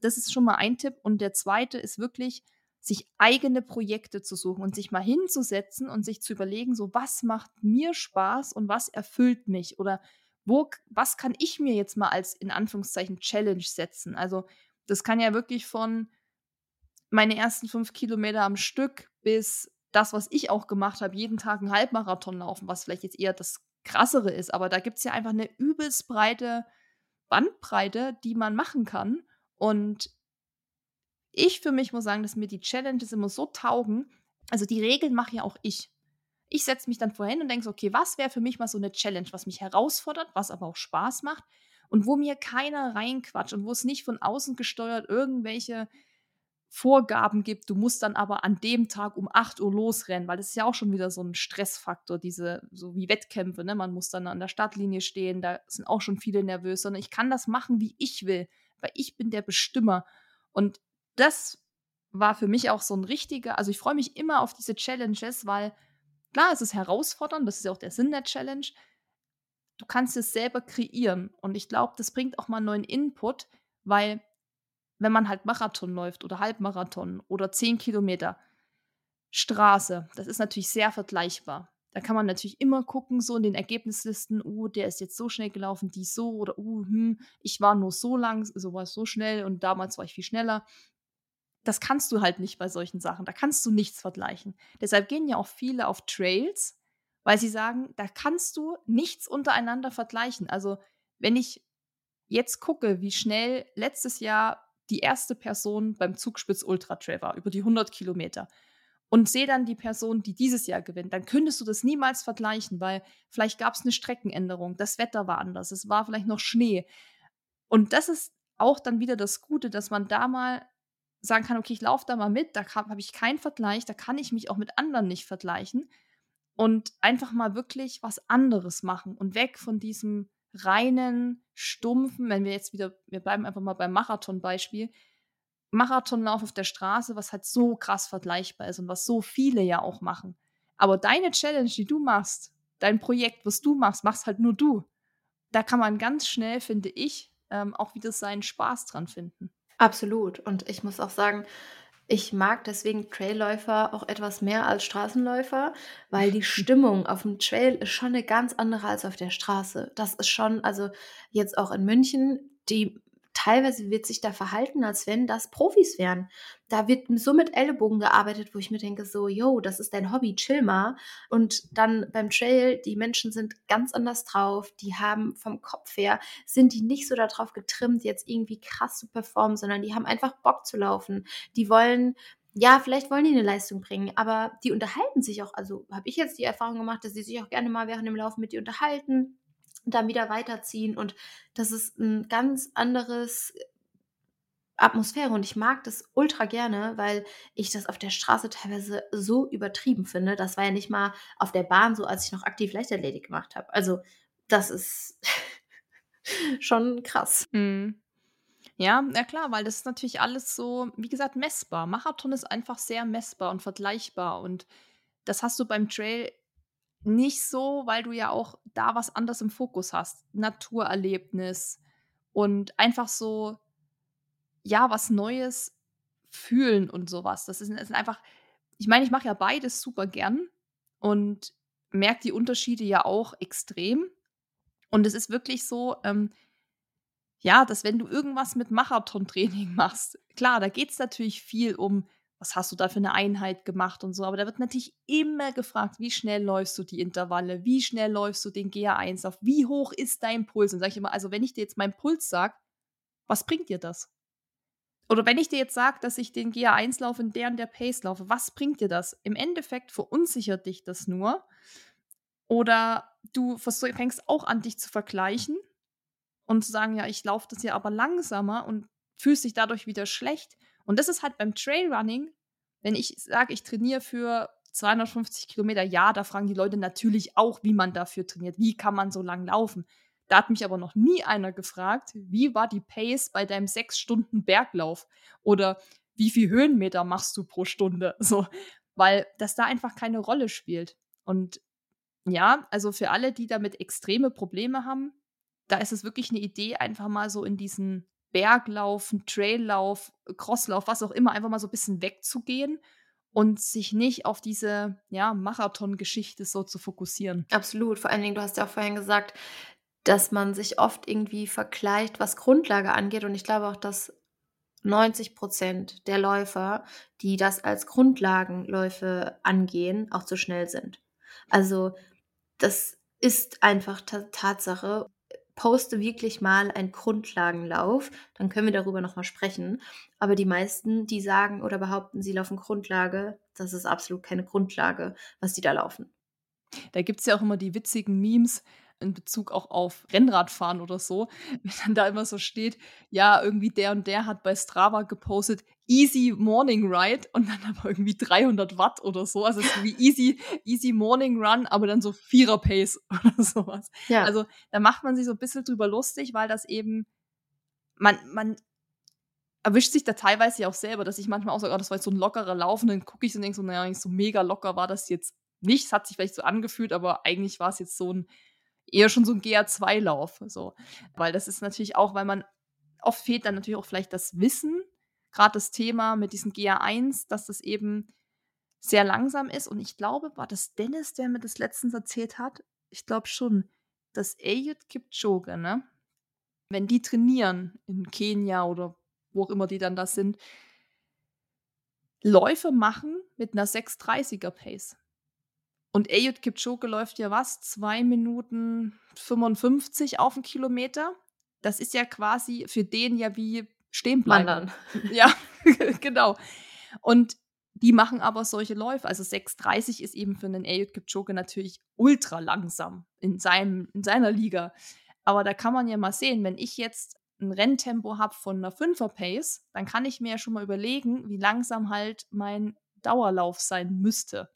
[SPEAKER 1] Das ist schon mal ein Tipp. Und der zweite ist wirklich, sich eigene Projekte zu suchen und sich mal hinzusetzen und sich zu überlegen, so was macht mir Spaß und was erfüllt mich oder wo, was kann ich mir jetzt mal als in Anführungszeichen Challenge setzen? Also das kann ja wirklich von meine ersten fünf Kilometer am Stück bis das, was ich auch gemacht habe, jeden Tag einen Halbmarathon laufen, was vielleicht jetzt eher das Krassere ist, aber da gibt es ja einfach eine übelst breite Bandbreite, die man machen kann. Und ich für mich muss sagen, dass mir die Challenges immer so taugen. Also die Regeln mache ja auch ich. Ich setze mich dann vorhin und denke so, okay, was wäre für mich mal so eine Challenge, was mich herausfordert, was aber auch Spaß macht und wo mir keiner reinquatscht und wo es nicht von außen gesteuert irgendwelche Vorgaben gibt, du musst dann aber an dem Tag um 8 Uhr losrennen, weil das ist ja auch schon wieder so ein Stressfaktor, diese, so wie Wettkämpfe, ne? Man muss dann an der Startlinie stehen, da sind auch schon viele nervös, sondern ich kann das machen, wie ich will, weil ich bin der Bestimmer. Und das war für mich auch so ein richtiger, also ich freue mich immer auf diese Challenges, weil klar, es ist herausfordernd, das ist ja auch der Sinn der Challenge. Du kannst es selber kreieren und ich glaube, das bringt auch mal neuen Input, weil wenn man halt Marathon läuft oder Halbmarathon oder 10 Kilometer Straße, das ist natürlich sehr vergleichbar. Da kann man natürlich immer gucken, so in den Ergebnislisten, oh, der ist jetzt so schnell gelaufen, die so oder oh, hm, ich war nur so lang, so war so schnell und damals war ich viel schneller. Das kannst du halt nicht bei solchen Sachen. Da kannst du nichts vergleichen. Deshalb gehen ja auch viele auf Trails, weil sie sagen, da kannst du nichts untereinander vergleichen. Also, wenn ich jetzt gucke, wie schnell letztes Jahr die erste Person beim Zugspitz Ultra Trail war, über die 100 Kilometer, und sehe dann die Person, die dieses Jahr gewinnt, dann könntest du das niemals vergleichen, weil vielleicht gab es eine Streckenänderung, das Wetter war anders, es war vielleicht noch Schnee. Und das ist auch dann wieder das Gute, dass man da mal sagen kann, okay, ich laufe da mal mit, da habe ich keinen Vergleich, da kann ich mich auch mit anderen nicht vergleichen und einfach mal wirklich was anderes machen und weg von diesem reinen, stumpfen, wenn wir jetzt wieder, wir bleiben einfach mal beim Marathon-Beispiel, Marathonlauf auf der Straße, was halt so krass vergleichbar ist und was so viele ja auch machen. Aber deine Challenge, die du machst, dein Projekt, was du machst, machst halt nur du. Da kann man ganz schnell, finde ich, ähm, auch wieder seinen Spaß dran finden.
[SPEAKER 2] Absolut. Und ich muss auch sagen, ich mag deswegen Trailläufer auch etwas mehr als Straßenläufer, weil die Stimmung auf dem Trail ist schon eine ganz andere als auf der Straße. Das ist schon, also jetzt auch in München, die teilweise wird sich da verhalten, als wenn das Profis wären. Da wird so mit Ellbogen gearbeitet, wo ich mir denke, so, yo, das ist dein Hobby, chill mal. Und dann beim Trail, die Menschen sind ganz anders drauf, die haben vom Kopf her, sind die nicht so darauf getrimmt, jetzt irgendwie krass zu performen, sondern die haben einfach Bock zu laufen. Die wollen ja, vielleicht wollen die eine Leistung bringen, aber die unterhalten sich auch. Also habe ich jetzt die Erfahrung gemacht, dass sie sich auch gerne mal während dem Laufen mit dir unterhalten dann wieder weiterziehen. Und das ist ein ganz anderes äh, Atmosphäre und ich mag das ultra gerne, weil ich das auf der Straße teilweise so übertrieben finde. Das war ja nicht mal auf der Bahn so, als ich noch aktiv Leichtathletik gemacht habe. Also das ist schon krass.
[SPEAKER 1] Mhm. Ja, ja klar, weil das ist natürlich alles so, wie gesagt, messbar. Marathon ist einfach sehr messbar und vergleichbar und das hast du beim Trail nicht so, weil du ja auch da was anderes im Fokus hast. Naturerlebnis und einfach so, ja, was Neues fühlen und sowas. Das ist, das ist einfach, ich meine, ich mache ja beides super gern und merke die Unterschiede ja auch extrem. Und es ist wirklich so, ähm, ja, dass wenn du irgendwas mit Marathontraining machst, klar, da geht es natürlich viel um was hast du da für eine Einheit gemacht und so. Aber da wird natürlich immer gefragt, wie schnell läufst du die Intervalle, wie schnell läufst du den GA1 auf, wie hoch ist dein Puls? Und sage ich immer, also wenn ich dir jetzt meinen Puls sage, was bringt dir das? Oder wenn ich dir jetzt sage, dass ich den GA1 laufe in der und der Pace laufe, was bringt dir das? Im Endeffekt verunsichert dich das nur. Oder du fängst auch an, dich zu vergleichen und zu sagen, ja, ich laufe das ja aber langsamer und fühlst dich dadurch wieder schlecht. Und das ist halt beim Trailrunning, wenn ich sage, ich trainiere für 250 Kilometer, ja, da fragen die Leute natürlich auch, wie man dafür trainiert. Wie kann man so lang laufen? Da hat mich aber noch nie einer gefragt, wie war die Pace bei deinem sechs Stunden Berglauf? Oder wie viel Höhenmeter machst du pro Stunde? So, weil das da einfach keine Rolle spielt. Und ja, also für alle, die damit extreme Probleme haben, da ist es wirklich eine Idee, einfach mal so in diesen Berglaufen, Traillauf, Crosslauf, was auch immer, einfach mal so ein bisschen wegzugehen und sich nicht auf diese ja, Marathon-Geschichte so zu fokussieren.
[SPEAKER 2] Absolut. Vor allen Dingen, du hast ja auch vorhin gesagt, dass man sich oft irgendwie vergleicht, was Grundlage angeht. Und ich glaube auch, dass 90 Prozent der Läufer, die das als Grundlagenläufe angehen, auch zu schnell sind. Also das ist einfach Tatsache poste wirklich mal einen Grundlagenlauf, dann können wir darüber nochmal sprechen. Aber die meisten, die sagen oder behaupten, sie laufen Grundlage, das ist absolut keine Grundlage, was die da laufen.
[SPEAKER 1] Da gibt es ja auch immer die witzigen Memes, in Bezug auch auf Rennradfahren oder so, wenn dann da immer so steht, ja, irgendwie der und der hat bei Strava gepostet, easy morning ride und dann aber irgendwie 300 Watt oder so, also wie easy, easy morning run, aber dann so Vierer Pace oder sowas. Ja. Also da macht man sich so ein bisschen drüber lustig, weil das eben, man, man erwischt sich da teilweise ja auch selber, dass ich manchmal auch sage, oh, das war jetzt so ein lockerer Lauf und dann gucke ich so und denke so, naja, so mega locker war das jetzt nicht. Es hat sich vielleicht so angefühlt, aber eigentlich war es jetzt so ein eher schon so ein GA2-Lauf. So. Weil das ist natürlich auch, weil man oft fehlt dann natürlich auch vielleicht das Wissen, gerade das Thema mit diesem GA1, dass das eben sehr langsam ist. Und ich glaube, war das Dennis, der mir das letztens erzählt hat? Ich glaube schon, dass Ayut Kipchoge, ne? Wenn die trainieren in Kenia oder wo auch immer die dann das sind, Läufe machen mit einer 630er Pace. Und Ayut Kipchoge läuft ja was? 2 Minuten 55 auf den Kilometer. das ist ja quasi für den ja wie stehen bleiben.
[SPEAKER 2] Wandern.
[SPEAKER 1] Ja, genau. Und die machen aber solche Läufe. Also 6,30 ist eben für einen Eliud Kipchoge natürlich ultra langsam in, seinem, in seiner Liga. Aber da kann man ja mal sehen, wenn ich jetzt ein Renntempo habe von einer 5er Pace, dann kann ich mir ja schon mal überlegen, wie langsam halt mein Dauerlauf sein müsste.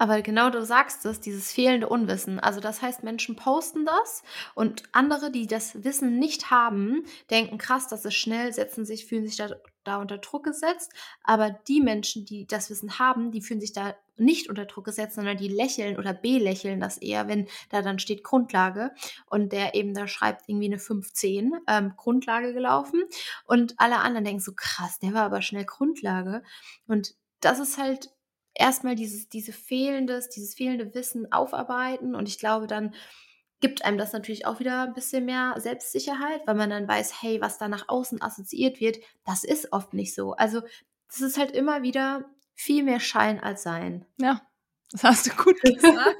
[SPEAKER 2] Aber genau du sagst es, dieses fehlende Unwissen. Also das heißt, Menschen posten das und andere, die das Wissen nicht haben, denken, krass, das ist schnell, setzen sich, fühlen sich da, da unter Druck gesetzt. Aber die Menschen, die das Wissen haben, die fühlen sich da nicht unter Druck gesetzt, sondern die lächeln oder belächeln das eher, wenn da dann steht Grundlage und der eben da schreibt irgendwie eine 15 ähm, Grundlage gelaufen und alle anderen denken so krass, der war aber schnell Grundlage und das ist halt erstmal dieses, diese fehlendes, dieses fehlende Wissen aufarbeiten und ich glaube, dann gibt einem das natürlich auch wieder ein bisschen mehr Selbstsicherheit, weil man dann weiß, hey, was da nach außen assoziiert wird, das ist oft nicht so. Also das ist halt immer wieder viel mehr Schein als Sein.
[SPEAKER 1] Ja, das hast du gut gesagt.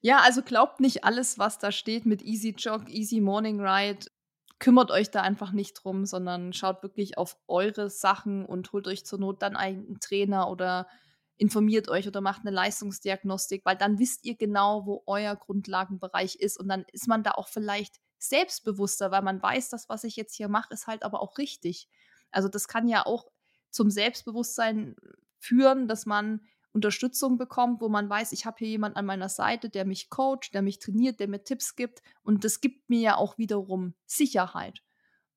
[SPEAKER 1] ja, also glaubt nicht alles, was da steht mit Easy Jog, Easy Morning Ride. Kümmert euch da einfach nicht drum, sondern schaut wirklich auf eure Sachen und holt euch zur Not dann einen Trainer oder informiert euch oder macht eine Leistungsdiagnostik, weil dann wisst ihr genau, wo euer Grundlagenbereich ist und dann ist man da auch vielleicht selbstbewusster, weil man weiß, das, was ich jetzt hier mache, ist halt aber auch richtig. Also das kann ja auch zum Selbstbewusstsein führen, dass man Unterstützung bekommt, wo man weiß, ich habe hier jemanden an meiner Seite, der mich coacht, der mich trainiert, der mir Tipps gibt und das gibt mir ja auch wiederum Sicherheit.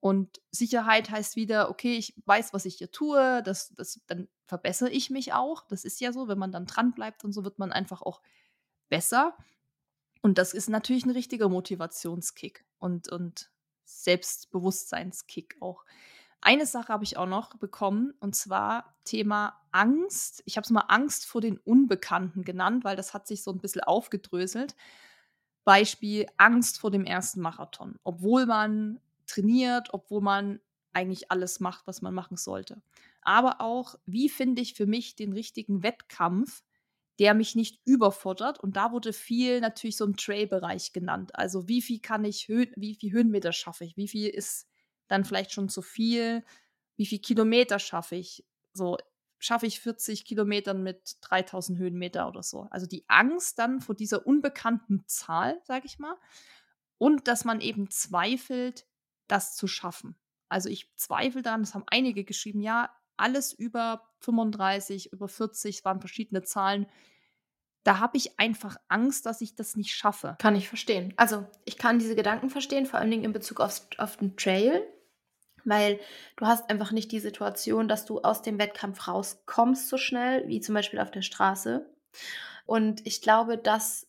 [SPEAKER 1] Und Sicherheit heißt wieder, okay, ich weiß, was ich hier tue, das, das, dann verbessere ich mich auch. Das ist ja so, wenn man dann dran bleibt und so wird man einfach auch besser. Und das ist natürlich ein richtiger Motivationskick und, und Selbstbewusstseinskick auch. Eine Sache habe ich auch noch bekommen, und zwar Thema Angst. Ich habe es mal Angst vor den Unbekannten genannt, weil das hat sich so ein bisschen aufgedröselt. Beispiel Angst vor dem ersten Marathon, obwohl man trainiert, obwohl man eigentlich alles macht, was man machen sollte. Aber auch, wie finde ich für mich den richtigen Wettkampf, der mich nicht überfordert? Und da wurde viel natürlich so im Trail-Bereich genannt. Also wie viel kann ich, wie viel Höhenmeter schaffe ich? Wie viel ist dann vielleicht schon zu viel? Wie viel Kilometer schaffe ich? So schaffe ich 40 Kilometer mit 3000 Höhenmeter oder so. Also die Angst dann vor dieser unbekannten Zahl, sage ich mal. Und dass man eben zweifelt, das zu schaffen. Also ich zweifle dann, das haben einige geschrieben, ja, alles über 35, über 40, waren verschiedene Zahlen. Da habe ich einfach Angst, dass ich das nicht schaffe.
[SPEAKER 2] Kann ich verstehen. Also ich kann diese Gedanken verstehen, vor allen Dingen in Bezug auf, auf den Trail, weil du hast einfach nicht die Situation, dass du aus dem Wettkampf rauskommst so schnell, wie zum Beispiel auf der Straße. Und ich glaube, dass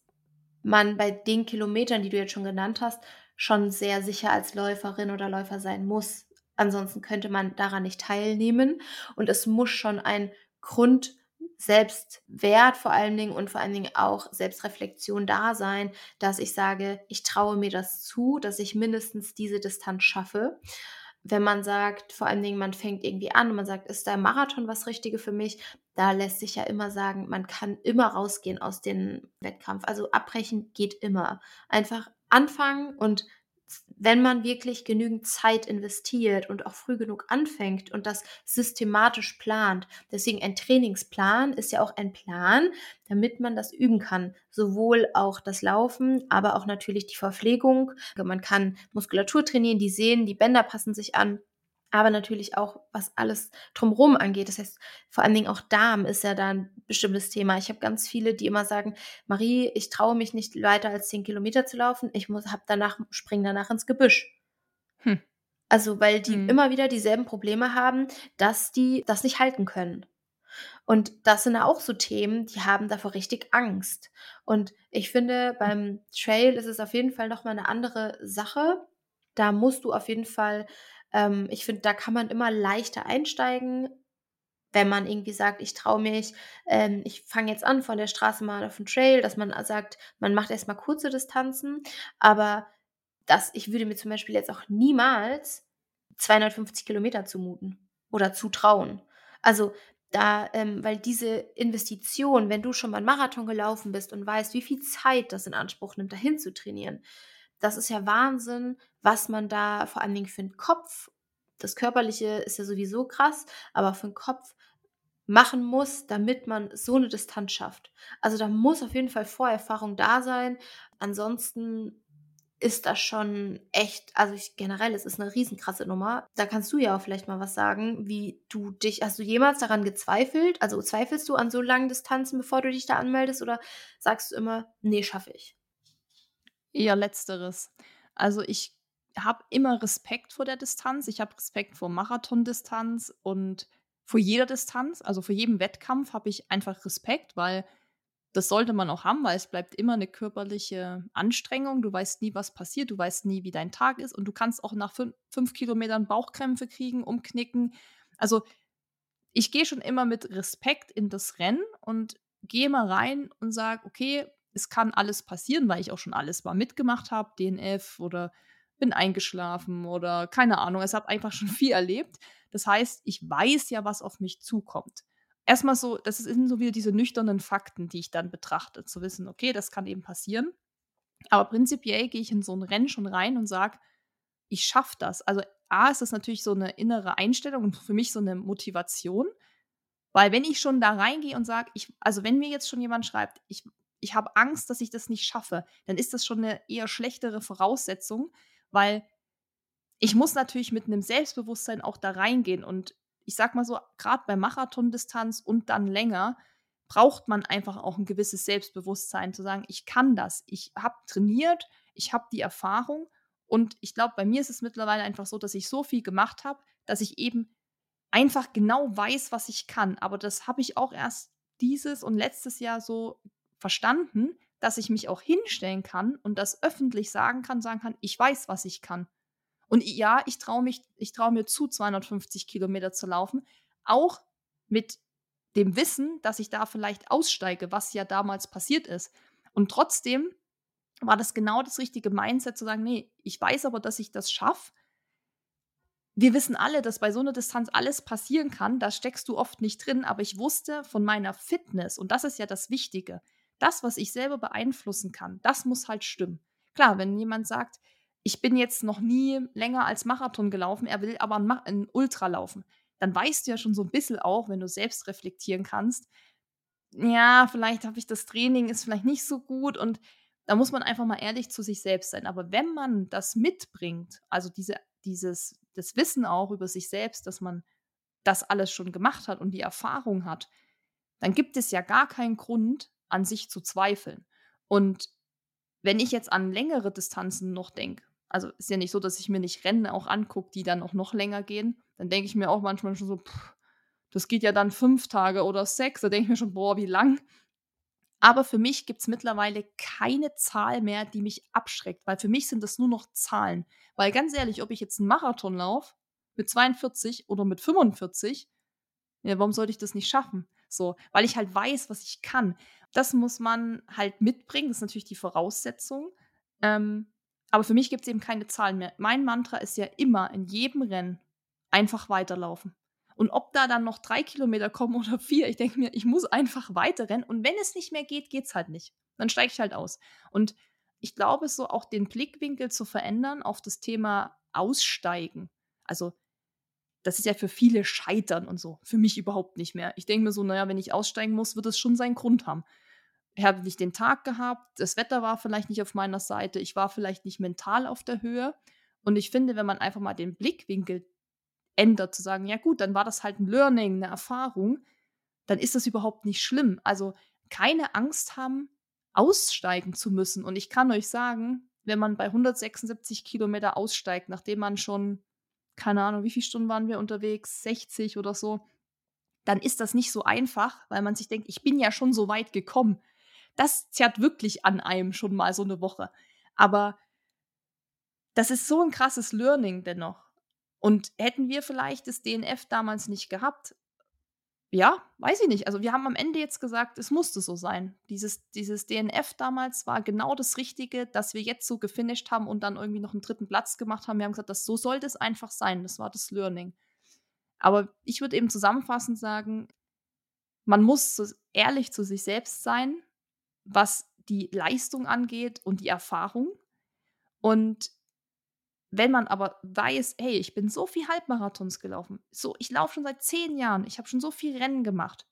[SPEAKER 2] man bei den Kilometern, die du jetzt schon genannt hast, schon sehr sicher als Läuferin oder Läufer sein muss. Ansonsten könnte man daran nicht teilnehmen. Und es muss schon ein Grund Selbstwert vor allen Dingen und vor allen Dingen auch Selbstreflexion da sein, dass ich sage, ich traue mir das zu, dass ich mindestens diese Distanz schaffe. Wenn man sagt, vor allen Dingen, man fängt irgendwie an und man sagt, ist der Marathon was Richtige für mich? Da lässt sich ja immer sagen, man kann immer rausgehen aus dem Wettkampf. Also abbrechen geht immer. Einfach anfangen und wenn man wirklich genügend Zeit investiert und auch früh genug anfängt und das systematisch plant. Deswegen ein Trainingsplan ist ja auch ein Plan, damit man das üben kann. Sowohl auch das Laufen, aber auch natürlich die Verpflegung. Man kann Muskulatur trainieren, die Sehnen, die Bänder passen sich an aber natürlich auch, was alles drumherum angeht. Das heißt, vor allen Dingen auch Darm ist ja da ein bestimmtes Thema. Ich habe ganz viele, die immer sagen, Marie, ich traue mich nicht weiter als zehn Kilometer zu laufen. Ich muss, hab danach, spring danach ins Gebüsch. Hm. Also, weil die hm. immer wieder dieselben Probleme haben, dass die das nicht halten können. Und das sind auch so Themen, die haben davor richtig Angst. Und ich finde, beim Trail ist es auf jeden Fall nochmal eine andere Sache. Da musst du auf jeden Fall ähm, ich finde, da kann man immer leichter einsteigen, wenn man irgendwie sagt, ich traue mich, ähm, ich fange jetzt an von der Straße mal auf den Trail, dass man sagt, man macht erstmal kurze Distanzen, aber das, ich würde mir zum Beispiel jetzt auch niemals 250 Kilometer zumuten oder zutrauen. Also da, ähm, weil diese Investition, wenn du schon mal einen Marathon gelaufen bist und weißt, wie viel Zeit das in Anspruch nimmt, dahin zu trainieren, das ist ja Wahnsinn, was man da vor allen Dingen für den Kopf, das Körperliche ist ja sowieso krass, aber für den Kopf machen muss, damit man so eine Distanz schafft. Also da muss auf jeden Fall Vorerfahrung da sein. Ansonsten ist das schon echt, also ich, generell, es ist eine riesenkrasse Nummer. Da kannst du ja auch vielleicht mal was sagen, wie du dich, hast du jemals daran gezweifelt? Also zweifelst du an so langen Distanzen, bevor du dich da anmeldest oder sagst du immer, nee, schaffe ich?
[SPEAKER 1] Eher letzteres. Also ich habe immer Respekt vor der Distanz. Ich habe Respekt vor Marathondistanz und vor jeder Distanz, also vor jedem Wettkampf habe ich einfach Respekt, weil das sollte man auch haben, weil es bleibt immer eine körperliche Anstrengung. Du weißt nie, was passiert, du weißt nie, wie dein Tag ist und du kannst auch nach fünf, fünf Kilometern Bauchkrämpfe kriegen, umknicken. Also ich gehe schon immer mit Respekt in das Rennen und gehe mal rein und sage, okay, es kann alles passieren, weil ich auch schon alles mal mitgemacht habe, DNF oder bin eingeschlafen oder keine Ahnung, es habe einfach schon viel erlebt. Das heißt, ich weiß ja, was auf mich zukommt erstmal so, das sind so wieder diese nüchternen Fakten, die ich dann betrachte, zu wissen, okay, das kann eben passieren. Aber prinzipiell gehe ich in so ein Rennen schon rein und sage, ich schaffe das. Also A ist das natürlich so eine innere Einstellung und für mich so eine Motivation, weil wenn ich schon da reingehe und sage, ich, also wenn mir jetzt schon jemand schreibt, ich, ich habe Angst, dass ich das nicht schaffe, dann ist das schon eine eher schlechtere Voraussetzung, weil ich muss natürlich mit einem Selbstbewusstsein auch da reingehen. Und ich sag mal so, gerade bei Marathondistanz und dann länger, braucht man einfach auch ein gewisses Selbstbewusstsein, zu sagen, ich kann das, ich habe trainiert, ich habe die Erfahrung. Und ich glaube, bei mir ist es mittlerweile einfach so, dass ich so viel gemacht habe, dass ich eben einfach genau weiß, was ich kann. Aber das habe ich auch erst dieses und letztes Jahr so verstanden, dass ich mich auch hinstellen kann und das öffentlich sagen kann, sagen kann, ich weiß, was ich kann. Und ja, ich traue mich, ich traue mir zu, 250 Kilometer zu laufen, auch mit dem Wissen, dass ich da vielleicht aussteige, was ja damals passiert ist. Und trotzdem war das genau das richtige Mindset zu sagen, nee, ich weiß aber, dass ich das schaffe. Wir wissen alle, dass bei so einer Distanz alles passieren kann. Da steckst du oft nicht drin, aber ich wusste von meiner Fitness, und das ist ja das Wichtige, das, was ich selber beeinflussen kann, das muss halt stimmen. Klar, wenn jemand sagt, ich bin jetzt noch nie länger als Marathon gelaufen, er will aber ein, Ultra laufen. Dann weißt du ja schon so ein bisschen auch, wenn du selbst reflektieren kannst, ja, vielleicht habe ich das Training, ist vielleicht nicht so gut und da muss man einfach mal ehrlich zu sich selbst sein. Aber wenn man das mitbringt, also diese, dieses, das Wissen auch über sich selbst, dass man das alles schon gemacht hat und die Erfahrung hat, dann gibt es ja gar keinen Grund, an sich zu zweifeln. Und wenn ich jetzt an längere Distanzen noch denke, also ist ja nicht so, dass ich mir nicht Rennen auch angucke, die dann auch noch länger gehen. Dann denke ich mir auch manchmal schon so, pff, das geht ja dann fünf Tage oder sechs. Da denke ich mir schon, boah, wie lang. Aber für mich gibt es mittlerweile keine Zahl mehr, die mich abschreckt, weil für mich sind das nur noch Zahlen. Weil ganz ehrlich, ob ich jetzt einen Marathon laufe mit 42 oder mit 45, ja, warum sollte ich das nicht schaffen? So, weil ich halt weiß, was ich kann. Das muss man halt mitbringen. Das ist natürlich die Voraussetzung. Ähm, aber für mich gibt es eben keine Zahlen mehr. Mein Mantra ist ja immer in jedem Rennen einfach weiterlaufen. Und ob da dann noch drei Kilometer kommen oder vier, ich denke mir, ich muss einfach weiterrennen. Und wenn es nicht mehr geht, geht es halt nicht. Dann steige ich halt aus. Und ich glaube, so auch den Blickwinkel zu verändern auf das Thema Aussteigen. Also, das ist ja für viele Scheitern und so. Für mich überhaupt nicht mehr. Ich denke mir so, naja, wenn ich aussteigen muss, wird es schon seinen Grund haben habe nicht den Tag gehabt, das Wetter war vielleicht nicht auf meiner Seite, ich war vielleicht nicht mental auf der Höhe. Und ich finde, wenn man einfach mal den Blickwinkel ändert, zu sagen, ja gut, dann war das halt ein Learning, eine Erfahrung, dann ist das überhaupt nicht schlimm. Also keine Angst haben, aussteigen zu müssen. Und ich kann euch sagen, wenn man bei 176 Kilometer aussteigt, nachdem man schon, keine Ahnung, wie viele Stunden waren wir unterwegs, 60 oder so, dann ist das nicht so einfach, weil man sich denkt, ich bin ja schon so weit gekommen das zerrt wirklich an einem schon mal so eine Woche. Aber das ist so ein krasses Learning dennoch. Und hätten wir vielleicht das DNF damals nicht gehabt, ja, weiß ich nicht. Also wir haben am Ende jetzt gesagt, es musste so sein. Dieses, dieses DNF damals war genau das Richtige, dass wir jetzt so gefinisht haben und dann irgendwie noch einen dritten Platz gemacht haben. Wir haben gesagt, das, so sollte es einfach sein. Das war das Learning. Aber ich würde eben zusammenfassend sagen, man muss so ehrlich zu sich selbst sein was die Leistung angeht und die Erfahrung. Und wenn man aber weiß, hey, ich bin so viel Halbmarathons gelaufen, so, ich laufe schon seit zehn Jahren, ich habe schon so viel Rennen gemacht,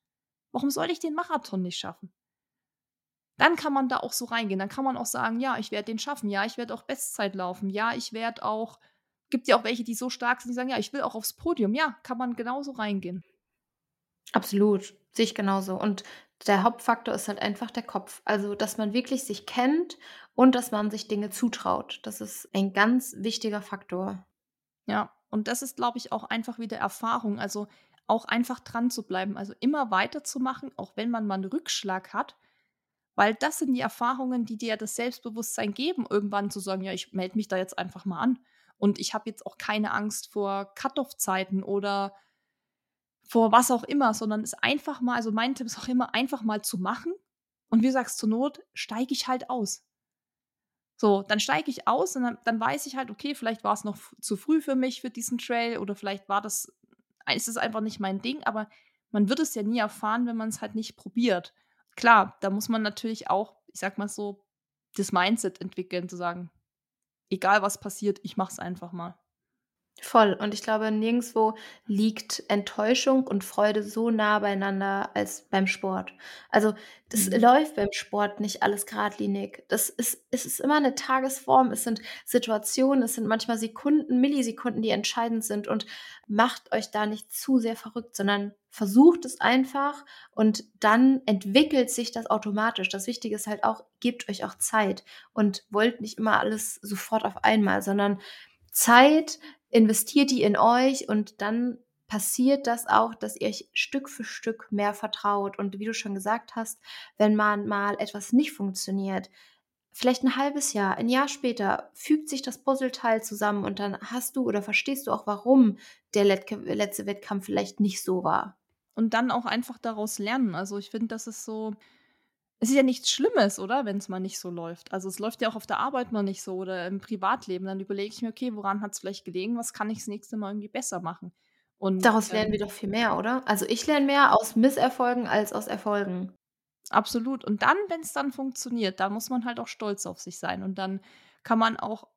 [SPEAKER 1] warum soll ich den Marathon nicht schaffen? Dann kann man da auch so reingehen. Dann kann man auch sagen, ja, ich werde den schaffen, ja, ich werde auch Bestzeit laufen, ja, ich werde auch, gibt ja auch welche, die so stark sind, die sagen, ja, ich will auch aufs Podium, ja, kann man genauso reingehen.
[SPEAKER 2] Absolut, sehe ich genauso. Und der Hauptfaktor ist halt einfach der Kopf. Also, dass man wirklich sich kennt und dass man sich Dinge zutraut. Das ist ein ganz wichtiger Faktor.
[SPEAKER 1] Ja, und das ist, glaube ich, auch einfach wieder Erfahrung. Also auch einfach dran zu bleiben, also immer weiterzumachen, auch wenn man mal einen Rückschlag hat, weil das sind die Erfahrungen, die dir das Selbstbewusstsein geben, irgendwann zu sagen, ja, ich melde mich da jetzt einfach mal an. Und ich habe jetzt auch keine Angst vor Cut-off-Zeiten oder vor was auch immer, sondern es einfach mal, also mein Tipp ist auch immer, einfach mal zu machen. Und wie du sagst, zur Not steige ich halt aus. So, dann steige ich aus und dann, dann, weiß ich halt, okay, vielleicht war es noch zu früh für mich für diesen Trail oder vielleicht war das, ist es einfach nicht mein Ding, aber man wird es ja nie erfahren, wenn man es halt nicht probiert. Klar, da muss man natürlich auch, ich sag mal so, das Mindset entwickeln, zu sagen, egal was passiert, ich mach's einfach mal.
[SPEAKER 2] Voll. Und ich glaube, nirgendwo liegt Enttäuschung und Freude so nah beieinander als beim Sport. Also, das mhm. läuft beim Sport nicht alles geradlinig. Das ist, es ist immer eine Tagesform. Es sind Situationen, es sind manchmal Sekunden, Millisekunden, die entscheidend sind. Und macht euch da nicht zu sehr verrückt, sondern versucht es einfach und dann entwickelt sich das automatisch. Das Wichtige ist halt auch, gebt euch auch Zeit und wollt nicht immer alles sofort auf einmal, sondern Zeit investiert die in euch und dann passiert das auch, dass ihr euch Stück für Stück mehr vertraut. Und wie du schon gesagt hast, wenn man mal etwas nicht funktioniert, vielleicht ein halbes Jahr, ein Jahr später fügt sich das Puzzleteil zusammen und dann hast du oder verstehst du auch, warum der letzte Wettkampf vielleicht nicht so war.
[SPEAKER 1] Und dann auch einfach daraus lernen. Also ich finde, das ist so, es ist ja nichts Schlimmes, oder? Wenn es mal nicht so läuft. Also es läuft ja auch auf der Arbeit mal nicht so oder im Privatleben. Dann überlege ich mir, okay, woran hat es vielleicht gelegen? Was kann ich das nächste Mal irgendwie besser machen?
[SPEAKER 2] Und Daraus lernen ähm, wir doch viel mehr, oder? Also ich lerne mehr aus Misserfolgen als aus Erfolgen.
[SPEAKER 1] Absolut. Und dann, wenn es dann funktioniert, da muss man halt auch stolz auf sich sein. Und dann kann man auch,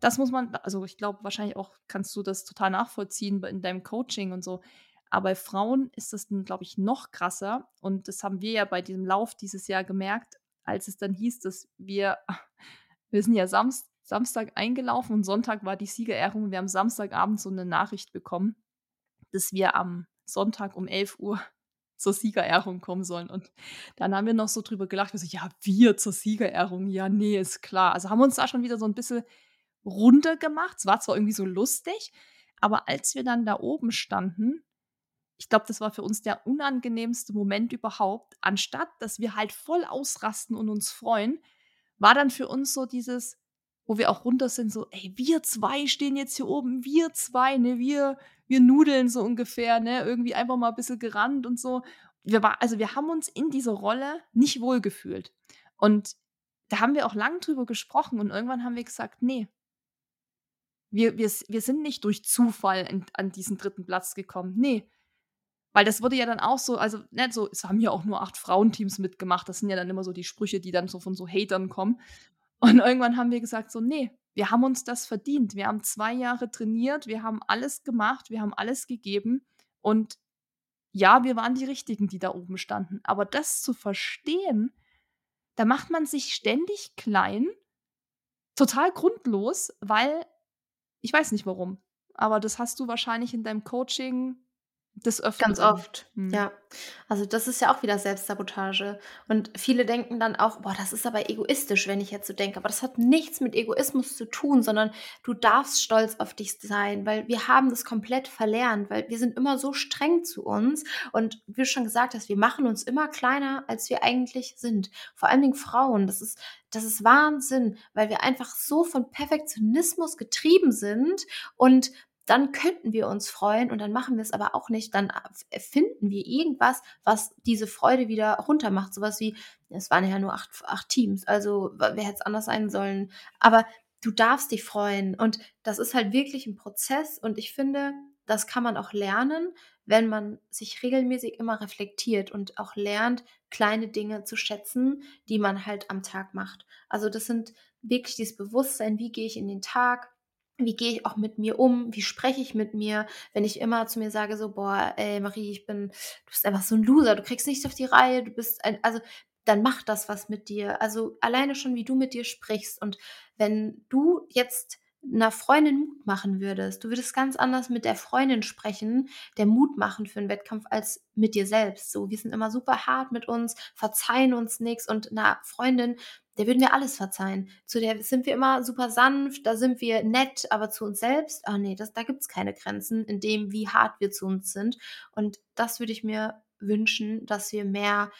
[SPEAKER 1] das muss man, also ich glaube, wahrscheinlich auch kannst du das total nachvollziehen in deinem Coaching und so. Aber bei Frauen ist das glaube ich, noch krasser. Und das haben wir ja bei diesem Lauf dieses Jahr gemerkt, als es dann hieß, dass wir, wir sind ja Samst, Samstag eingelaufen und Sonntag war die Siegerehrung. Wir haben Samstagabend so eine Nachricht bekommen, dass wir am Sonntag um 11 Uhr zur Siegerehrung kommen sollen. Und dann haben wir noch so drüber gelacht, wir so, ja, wir zur Siegerehrung, ja, nee, ist klar. Also haben wir uns da schon wieder so ein bisschen runter gemacht. Es war zwar irgendwie so lustig, aber als wir dann da oben standen, ich glaube, das war für uns der unangenehmste Moment überhaupt. Anstatt, dass wir halt voll ausrasten und uns freuen, war dann für uns so dieses, wo wir auch runter sind, so, ey, wir zwei stehen jetzt hier oben, wir zwei, ne, wir, wir nudeln so ungefähr, ne, irgendwie einfach mal ein bisschen gerannt und so. Wir war, also wir haben uns in dieser Rolle nicht wohlgefühlt. Und da haben wir auch lang drüber gesprochen und irgendwann haben wir gesagt, nee, wir, wir, wir sind nicht durch Zufall in, an diesen dritten Platz gekommen. Nee, weil das wurde ja dann auch so, also nicht ne, so, es haben ja auch nur acht Frauenteams mitgemacht. Das sind ja dann immer so die Sprüche, die dann so von so Hatern kommen. Und irgendwann haben wir gesagt, so, nee, wir haben uns das verdient. Wir haben zwei Jahre trainiert, wir haben alles gemacht, wir haben alles gegeben. Und ja, wir waren die Richtigen, die da oben standen. Aber das zu verstehen, da macht man sich ständig klein, total grundlos, weil ich weiß nicht warum. Aber das hast du wahrscheinlich in deinem Coaching
[SPEAKER 2] des Öfteren. Ganz oft, mhm. ja. Also das ist ja auch wieder Selbstsabotage. Und viele denken dann auch, boah, das ist aber egoistisch, wenn ich jetzt so denke. Aber das hat nichts mit Egoismus zu tun, sondern du darfst stolz auf dich sein, weil wir haben das komplett verlernt, weil wir sind immer so streng zu uns. Und wie du schon gesagt hast, wir machen uns immer kleiner, als wir eigentlich sind. Vor allen Dingen Frauen, das ist, das ist Wahnsinn, weil wir einfach so von Perfektionismus getrieben sind und dann könnten wir uns freuen und dann machen wir es aber auch nicht. Dann finden wir irgendwas, was diese Freude wieder runtermacht. Sowas wie, es waren ja nur acht, acht Teams, also wer hätte es anders sein sollen. Aber du darfst dich freuen und das ist halt wirklich ein Prozess und ich finde, das kann man auch lernen, wenn man sich regelmäßig immer reflektiert und auch lernt, kleine Dinge zu schätzen, die man halt am Tag macht. Also das sind wirklich dieses Bewusstsein, wie gehe ich in den Tag, wie gehe ich auch mit mir um, wie spreche ich mit mir, wenn ich immer zu mir sage so, boah, ey Marie, ich bin, du bist einfach so ein Loser, du kriegst nichts auf die Reihe, du bist ein, also dann macht das was mit dir. Also alleine schon, wie du mit dir sprichst und wenn du jetzt einer Freundin Mut machen würdest. Du würdest ganz anders mit der Freundin sprechen, der Mut machen für einen Wettkampf, als mit dir selbst. So, wir sind immer super hart mit uns, verzeihen uns nichts und einer Freundin, der würden wir alles verzeihen. Zu der sind wir immer super sanft, da sind wir nett, aber zu uns selbst, ah nee, das, da gibt es keine Grenzen in dem, wie hart wir zu uns sind. Und das würde ich mir wünschen, dass wir mehr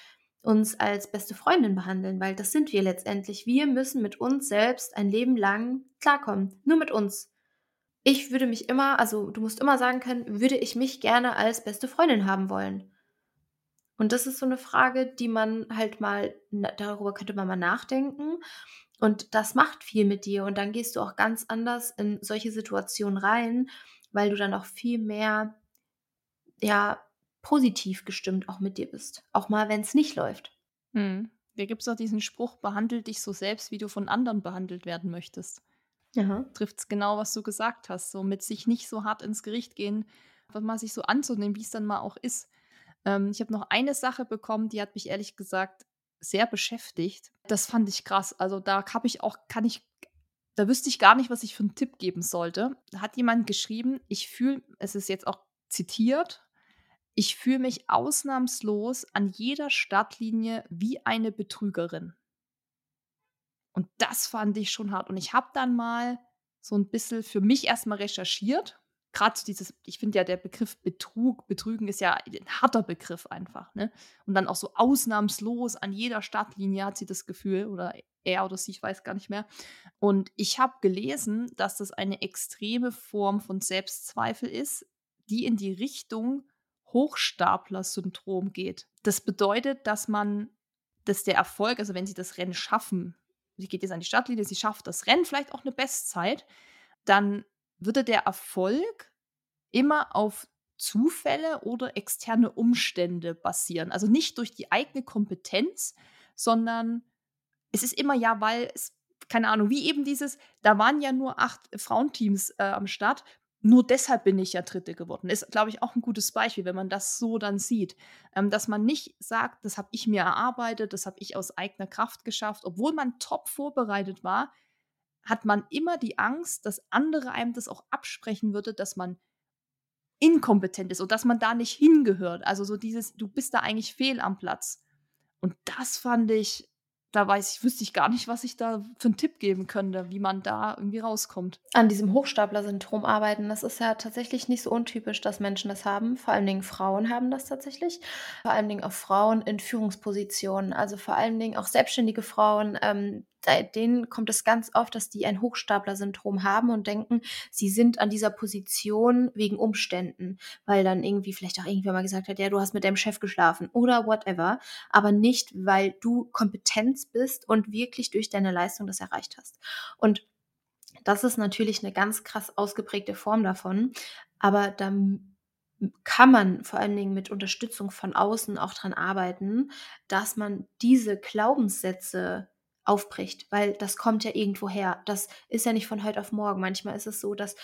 [SPEAKER 2] uns als beste Freundin behandeln, weil das sind wir letztendlich. Wir müssen mit uns selbst ein Leben lang klarkommen. Nur mit uns. Ich würde mich immer, also du musst immer sagen können, würde ich mich gerne als beste Freundin haben wollen. Und das ist so eine Frage, die man halt mal, darüber könnte man mal nachdenken. Und das macht viel mit dir. Und dann gehst du auch ganz anders in solche Situationen rein, weil du dann auch viel mehr, ja, positiv gestimmt auch mit dir bist. Auch mal, wenn es nicht läuft.
[SPEAKER 1] Hm. Da gibt es auch diesen Spruch, behandle dich so selbst, wie du von anderen behandelt werden möchtest. Trifft es genau, was du gesagt hast. So mit sich nicht so hart ins Gericht gehen, aber mal sich so anzunehmen, wie es dann mal auch ist. Ähm, ich habe noch eine Sache bekommen, die hat mich ehrlich gesagt sehr beschäftigt. Das fand ich krass. Also da habe ich auch, kann ich, da wüsste ich gar nicht, was ich für einen Tipp geben sollte. Da hat jemand geschrieben, ich fühle, es ist jetzt auch zitiert, ich fühle mich ausnahmslos an jeder Startlinie wie eine Betrügerin. Und das fand ich schon hart. Und ich habe dann mal so ein bisschen für mich erstmal recherchiert. Gerade dieses, ich finde ja der Begriff Betrug, Betrügen ist ja ein harter Begriff einfach. Ne? Und dann auch so ausnahmslos an jeder Startlinie hat sie das Gefühl, oder er oder sie, ich weiß gar nicht mehr. Und ich habe gelesen, dass das eine extreme Form von Selbstzweifel ist, die in die Richtung Hochstapler-Syndrom geht. Das bedeutet, dass man, dass der Erfolg, also wenn sie das Rennen schaffen, sie geht jetzt an die Startlinie, sie schafft das Rennen, vielleicht auch eine Bestzeit, dann würde der Erfolg immer auf Zufälle oder externe Umstände basieren. Also nicht durch die eigene Kompetenz, sondern es ist immer ja, weil es, keine Ahnung, wie eben dieses, da waren ja nur acht Frauenteams äh, am Start nur deshalb bin ich ja Dritte geworden. Ist, glaube ich, auch ein gutes Beispiel, wenn man das so dann sieht. Ähm, dass man nicht sagt, das habe ich mir erarbeitet, das habe ich aus eigener Kraft geschafft. Obwohl man top vorbereitet war, hat man immer die Angst, dass andere einem das auch absprechen würde, dass man inkompetent ist und dass man da nicht hingehört. Also so dieses, du bist da eigentlich fehl am Platz. Und das fand ich da weiß ich, wüsste ich gar nicht, was ich da für einen Tipp geben könnte, wie man da irgendwie rauskommt.
[SPEAKER 2] An diesem Hochstapler-Syndrom arbeiten, das ist ja tatsächlich nicht so untypisch, dass Menschen das haben. Vor allen Dingen Frauen haben das tatsächlich. Vor allen Dingen auch Frauen in Führungspositionen, also vor allen Dingen auch selbstständige Frauen, ähm, denen kommt es ganz oft, dass die ein Hochstapler-Syndrom haben und denken, sie sind an dieser Position wegen Umständen, weil dann irgendwie vielleicht auch irgendwer mal gesagt hat, ja, du hast mit deinem Chef geschlafen oder whatever, aber nicht, weil du Kompetenz bist und wirklich durch deine Leistung das erreicht hast. Und das ist natürlich eine ganz krass ausgeprägte Form davon, aber da kann man vor allen Dingen mit Unterstützung von außen auch dran arbeiten, dass man diese Glaubenssätze aufbricht, weil das kommt ja irgendwo her. Das ist ja nicht von heute auf morgen. Manchmal ist es so, dass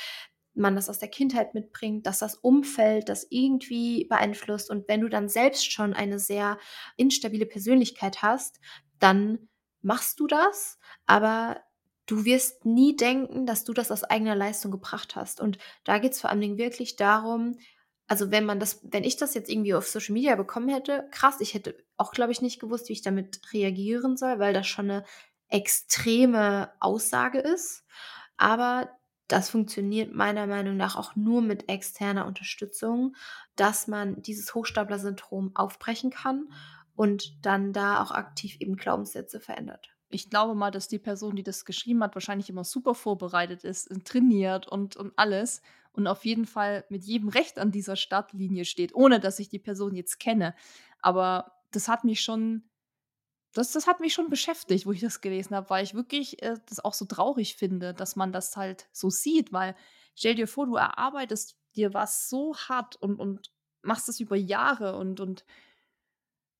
[SPEAKER 2] man das aus der Kindheit mitbringt, dass das Umfeld das irgendwie beeinflusst. Und wenn du dann selbst schon eine sehr instabile Persönlichkeit hast, dann machst du das, aber du wirst nie denken, dass du das aus eigener Leistung gebracht hast. Und da geht es vor allen Dingen wirklich darum, also wenn man das, wenn ich das jetzt irgendwie auf Social Media bekommen hätte, krass, ich hätte auch, glaube ich, nicht gewusst, wie ich damit reagieren soll, weil das schon eine extreme Aussage ist. Aber das funktioniert meiner Meinung nach auch nur mit externer Unterstützung, dass man dieses Hochstapler-Syndrom aufbrechen kann und dann da auch aktiv eben Glaubenssätze verändert.
[SPEAKER 1] Ich glaube mal, dass die Person, die das geschrieben hat, wahrscheinlich immer super vorbereitet ist, trainiert und, und alles und auf jeden Fall mit jedem Recht an dieser Startlinie steht, ohne dass ich die Person jetzt kenne. Aber das hat mich schon, das, das hat mich schon beschäftigt, wo ich das gelesen habe, weil ich wirklich äh, das auch so traurig finde, dass man das halt so sieht, weil stell dir vor, du erarbeitest dir was so hart und, und machst das über Jahre und, und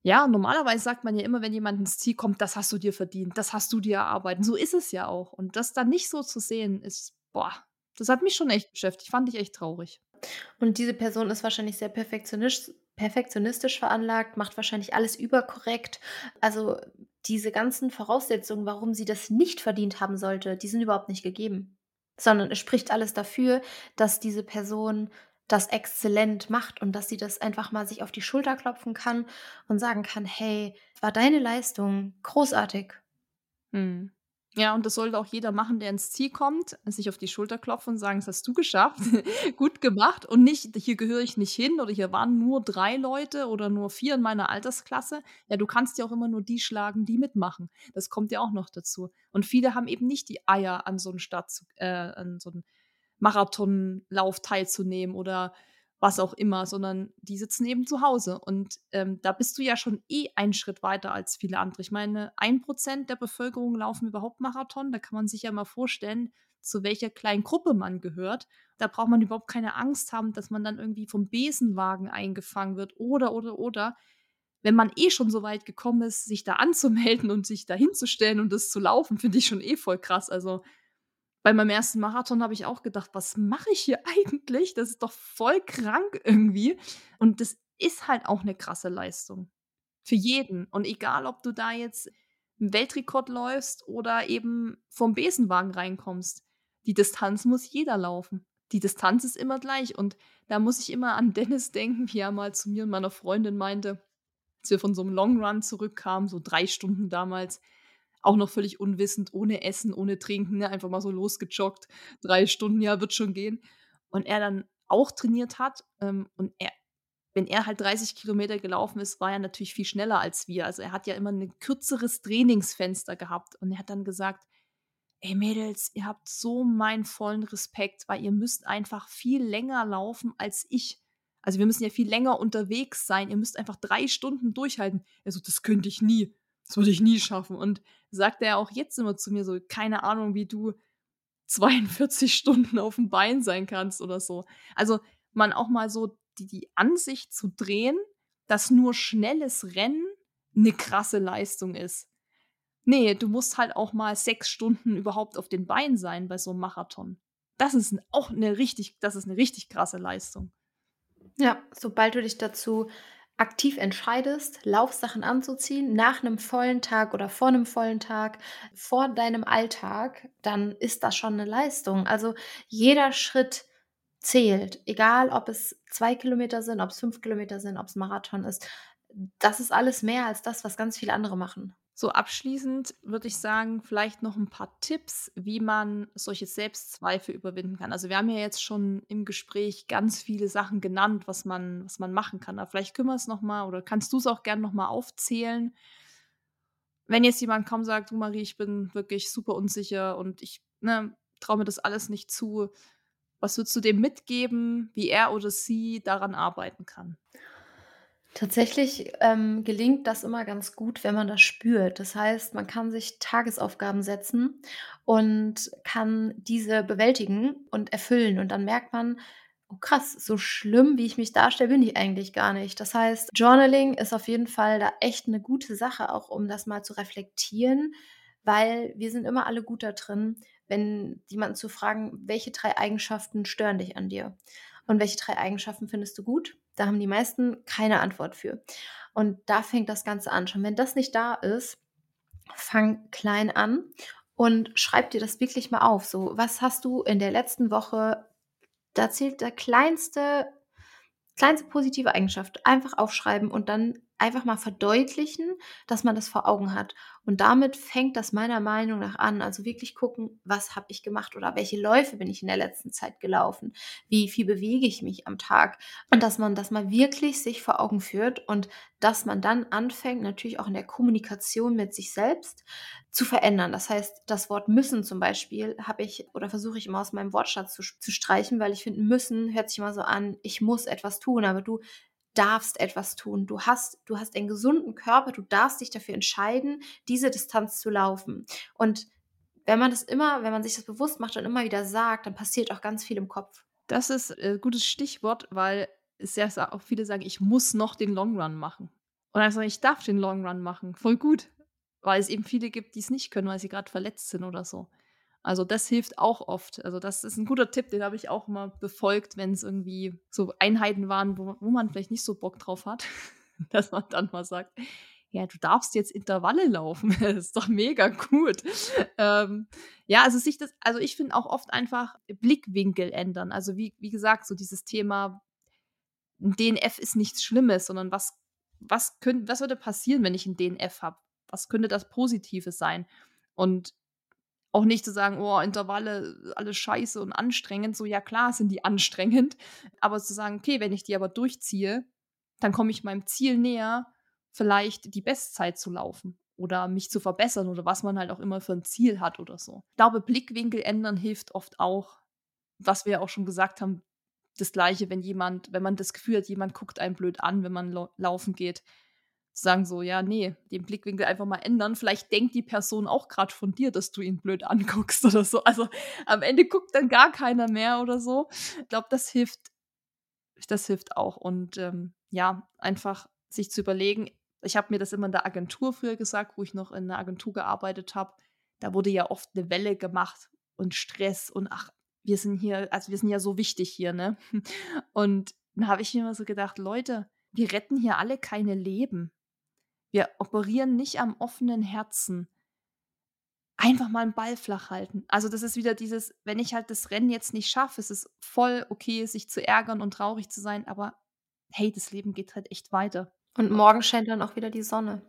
[SPEAKER 1] ja, normalerweise sagt man ja immer, wenn jemand ins Ziel kommt, das hast du dir verdient, das hast du dir erarbeitet. So ist es ja auch. Und das dann nicht so zu sehen, ist, boah, das hat mich schon echt beschäftigt. Fand ich echt traurig.
[SPEAKER 2] Und diese Person ist wahrscheinlich sehr perfektionistisch, perfektionistisch veranlagt, macht wahrscheinlich alles überkorrekt. Also diese ganzen Voraussetzungen, warum sie das nicht verdient haben sollte, die sind überhaupt nicht gegeben. Sondern es spricht alles dafür, dass diese Person das exzellent macht und dass sie das einfach mal sich auf die Schulter klopfen kann und sagen kann, hey, war deine Leistung großartig.
[SPEAKER 1] Hm. Ja, und das sollte auch jeder machen, der ins Ziel kommt, sich auf die Schulter klopfen und sagen, das hast du geschafft, gut gemacht und nicht, hier gehöre ich nicht hin oder hier waren nur drei Leute oder nur vier in meiner Altersklasse. Ja, du kannst ja auch immer nur die schlagen, die mitmachen. Das kommt ja auch noch dazu. Und viele haben eben nicht die Eier, an so einen Start äh, an so einen Marathonlauf teilzunehmen oder was auch immer, sondern die sitzen eben zu Hause. Und ähm, da bist du ja schon eh einen Schritt weiter als viele andere. Ich meine, ein Prozent der Bevölkerung laufen überhaupt Marathon. Da kann man sich ja mal vorstellen, zu welcher kleinen Gruppe man gehört. Da braucht man überhaupt keine Angst haben, dass man dann irgendwie vom Besenwagen eingefangen wird oder, oder, oder. Wenn man eh schon so weit gekommen ist, sich da anzumelden und sich da hinzustellen und das zu laufen, finde ich schon eh voll krass. Also bei meinem ersten Marathon habe ich auch gedacht, was mache ich hier eigentlich? Das ist doch voll krank irgendwie. Und das ist halt auch eine krasse Leistung. Für jeden. Und egal, ob du da jetzt einen Weltrekord läufst oder eben vom Besenwagen reinkommst, die Distanz muss jeder laufen. Die Distanz ist immer gleich. Und da muss ich immer an Dennis denken, wie er mal zu mir und meiner Freundin meinte, als wir von so einem Long Run zurückkamen, so drei Stunden damals auch noch völlig unwissend, ohne Essen, ohne Trinken, ne? einfach mal so losgejoggt. Drei Stunden, ja, wird schon gehen. Und er dann auch trainiert hat ähm, und er, wenn er halt 30 Kilometer gelaufen ist, war er natürlich viel schneller als wir. Also er hat ja immer ein kürzeres Trainingsfenster gehabt und er hat dann gesagt, ey Mädels, ihr habt so meinen vollen Respekt, weil ihr müsst einfach viel länger laufen als ich. Also wir müssen ja viel länger unterwegs sein. Ihr müsst einfach drei Stunden durchhalten. Also das könnte ich nie. Das würde ich nie schaffen. Und sagt er auch jetzt immer zu mir so, keine Ahnung, wie du 42 Stunden auf dem Bein sein kannst oder so. Also man auch mal so die, die Ansicht zu drehen, dass nur schnelles Rennen eine krasse Leistung ist. Nee, du musst halt auch mal sechs Stunden überhaupt auf den Beinen sein bei so einem Marathon. Das ist auch eine richtig, das ist eine richtig krasse Leistung.
[SPEAKER 2] Ja, sobald du dich dazu aktiv entscheidest, Laufsachen anzuziehen, nach einem vollen Tag oder vor einem vollen Tag, vor deinem Alltag, dann ist das schon eine Leistung. Also jeder Schritt zählt, egal ob es zwei Kilometer sind, ob es fünf Kilometer sind, ob es Marathon ist. Das ist alles mehr als das, was ganz viele andere machen.
[SPEAKER 1] So abschließend würde ich sagen, vielleicht noch ein paar Tipps, wie man solche Selbstzweifel überwinden kann. Also wir haben ja jetzt schon im Gespräch ganz viele Sachen genannt, was man, was man machen kann. Aber vielleicht können wir es nochmal oder kannst du es auch gerne nochmal aufzählen. Wenn jetzt jemand kaum sagt, du Marie, ich bin wirklich super unsicher und ich ne, traue mir das alles nicht zu, was würdest du dem mitgeben, wie er oder sie daran arbeiten kann?
[SPEAKER 2] Tatsächlich ähm, gelingt das immer ganz gut, wenn man das spürt. Das heißt, man kann sich Tagesaufgaben setzen und kann diese bewältigen und erfüllen. Und dann merkt man, oh krass, so schlimm, wie ich mich darstelle, bin ich eigentlich gar nicht. Das heißt, Journaling ist auf jeden Fall da echt eine gute Sache, auch um das mal zu reflektieren, weil wir sind immer alle gut da drin, wenn jemanden zu fragen, welche drei Eigenschaften stören dich an dir und welche drei Eigenschaften findest du gut da haben die meisten keine Antwort für. Und da fängt das Ganze an. Schon wenn das nicht da ist, fang klein an und schreib dir das wirklich mal auf. So, was hast du in der letzten Woche? Da zählt der kleinste, kleinste positive Eigenschaft. Einfach aufschreiben und dann einfach mal verdeutlichen, dass man das vor Augen hat. Und damit fängt das meiner Meinung nach an. Also wirklich gucken, was habe ich gemacht oder welche Läufe bin ich in der letzten Zeit gelaufen? Wie viel bewege ich mich am Tag? Und dass man das mal wirklich sich vor Augen führt und dass man dann anfängt, natürlich auch in der Kommunikation mit sich selbst zu verändern. Das heißt, das Wort müssen zum Beispiel habe ich oder versuche ich immer aus meinem Wortschatz zu, zu streichen, weil ich finde, müssen hört sich immer so an, ich muss etwas tun, aber du darfst etwas tun. Du hast, du hast einen gesunden Körper, du darfst dich dafür entscheiden, diese Distanz zu laufen. Und wenn man das immer, wenn man sich das bewusst macht und immer wieder sagt, dann passiert auch ganz viel im Kopf.
[SPEAKER 1] Das ist ein äh, gutes Stichwort, weil es ja auch viele sagen, ich muss noch den Long Run machen. Und dann sage ich, ich darf den Long Run machen. Voll gut. Weil es eben viele gibt, die es nicht können, weil sie gerade verletzt sind oder so. Also das hilft auch oft. Also das ist ein guter Tipp, den habe ich auch mal befolgt, wenn es irgendwie so Einheiten waren, wo, wo man vielleicht nicht so Bock drauf hat, dass man dann mal sagt, ja, du darfst jetzt Intervalle laufen. das ist doch mega gut. Ähm, ja, also sich das, also ich finde auch oft einfach Blickwinkel ändern. Also wie, wie gesagt, so dieses Thema, ein DNF ist nichts Schlimmes, sondern was, was, könnt, was würde passieren, wenn ich ein DNF habe? Was könnte das Positives sein? Und auch nicht zu sagen, oh, Intervalle, alles scheiße und anstrengend. So, ja, klar sind die anstrengend. Aber zu sagen, okay, wenn ich die aber durchziehe, dann komme ich meinem Ziel näher vielleicht die Bestzeit zu laufen oder mich zu verbessern oder was man halt auch immer für ein Ziel hat oder so. Ich glaube, Blickwinkel ändern hilft oft auch, was wir auch schon gesagt haben, das gleiche, wenn jemand, wenn man das Gefühl hat, jemand guckt einen blöd an, wenn man laufen geht, sagen so, ja, nee, den Blickwinkel einfach mal ändern. Vielleicht denkt die Person auch gerade von dir, dass du ihn blöd anguckst oder so. Also am Ende guckt dann gar keiner mehr oder so. Ich glaube, das hilft, das hilft auch. Und ähm, ja, einfach sich zu überlegen, ich habe mir das immer in der Agentur früher gesagt, wo ich noch in einer Agentur gearbeitet habe. Da wurde ja oft eine Welle gemacht und Stress und ach, wir sind hier, also wir sind ja so wichtig hier, ne? Und dann habe ich mir immer so gedacht, Leute, wir retten hier alle keine Leben. Wir operieren nicht am offenen Herzen. Einfach mal einen Ball flach halten. Also das ist wieder dieses, wenn ich halt das Rennen jetzt nicht schaffe, es ist voll okay, sich zu ärgern und traurig zu sein, aber hey, das Leben geht halt echt weiter.
[SPEAKER 2] Und morgen scheint dann auch wieder die Sonne.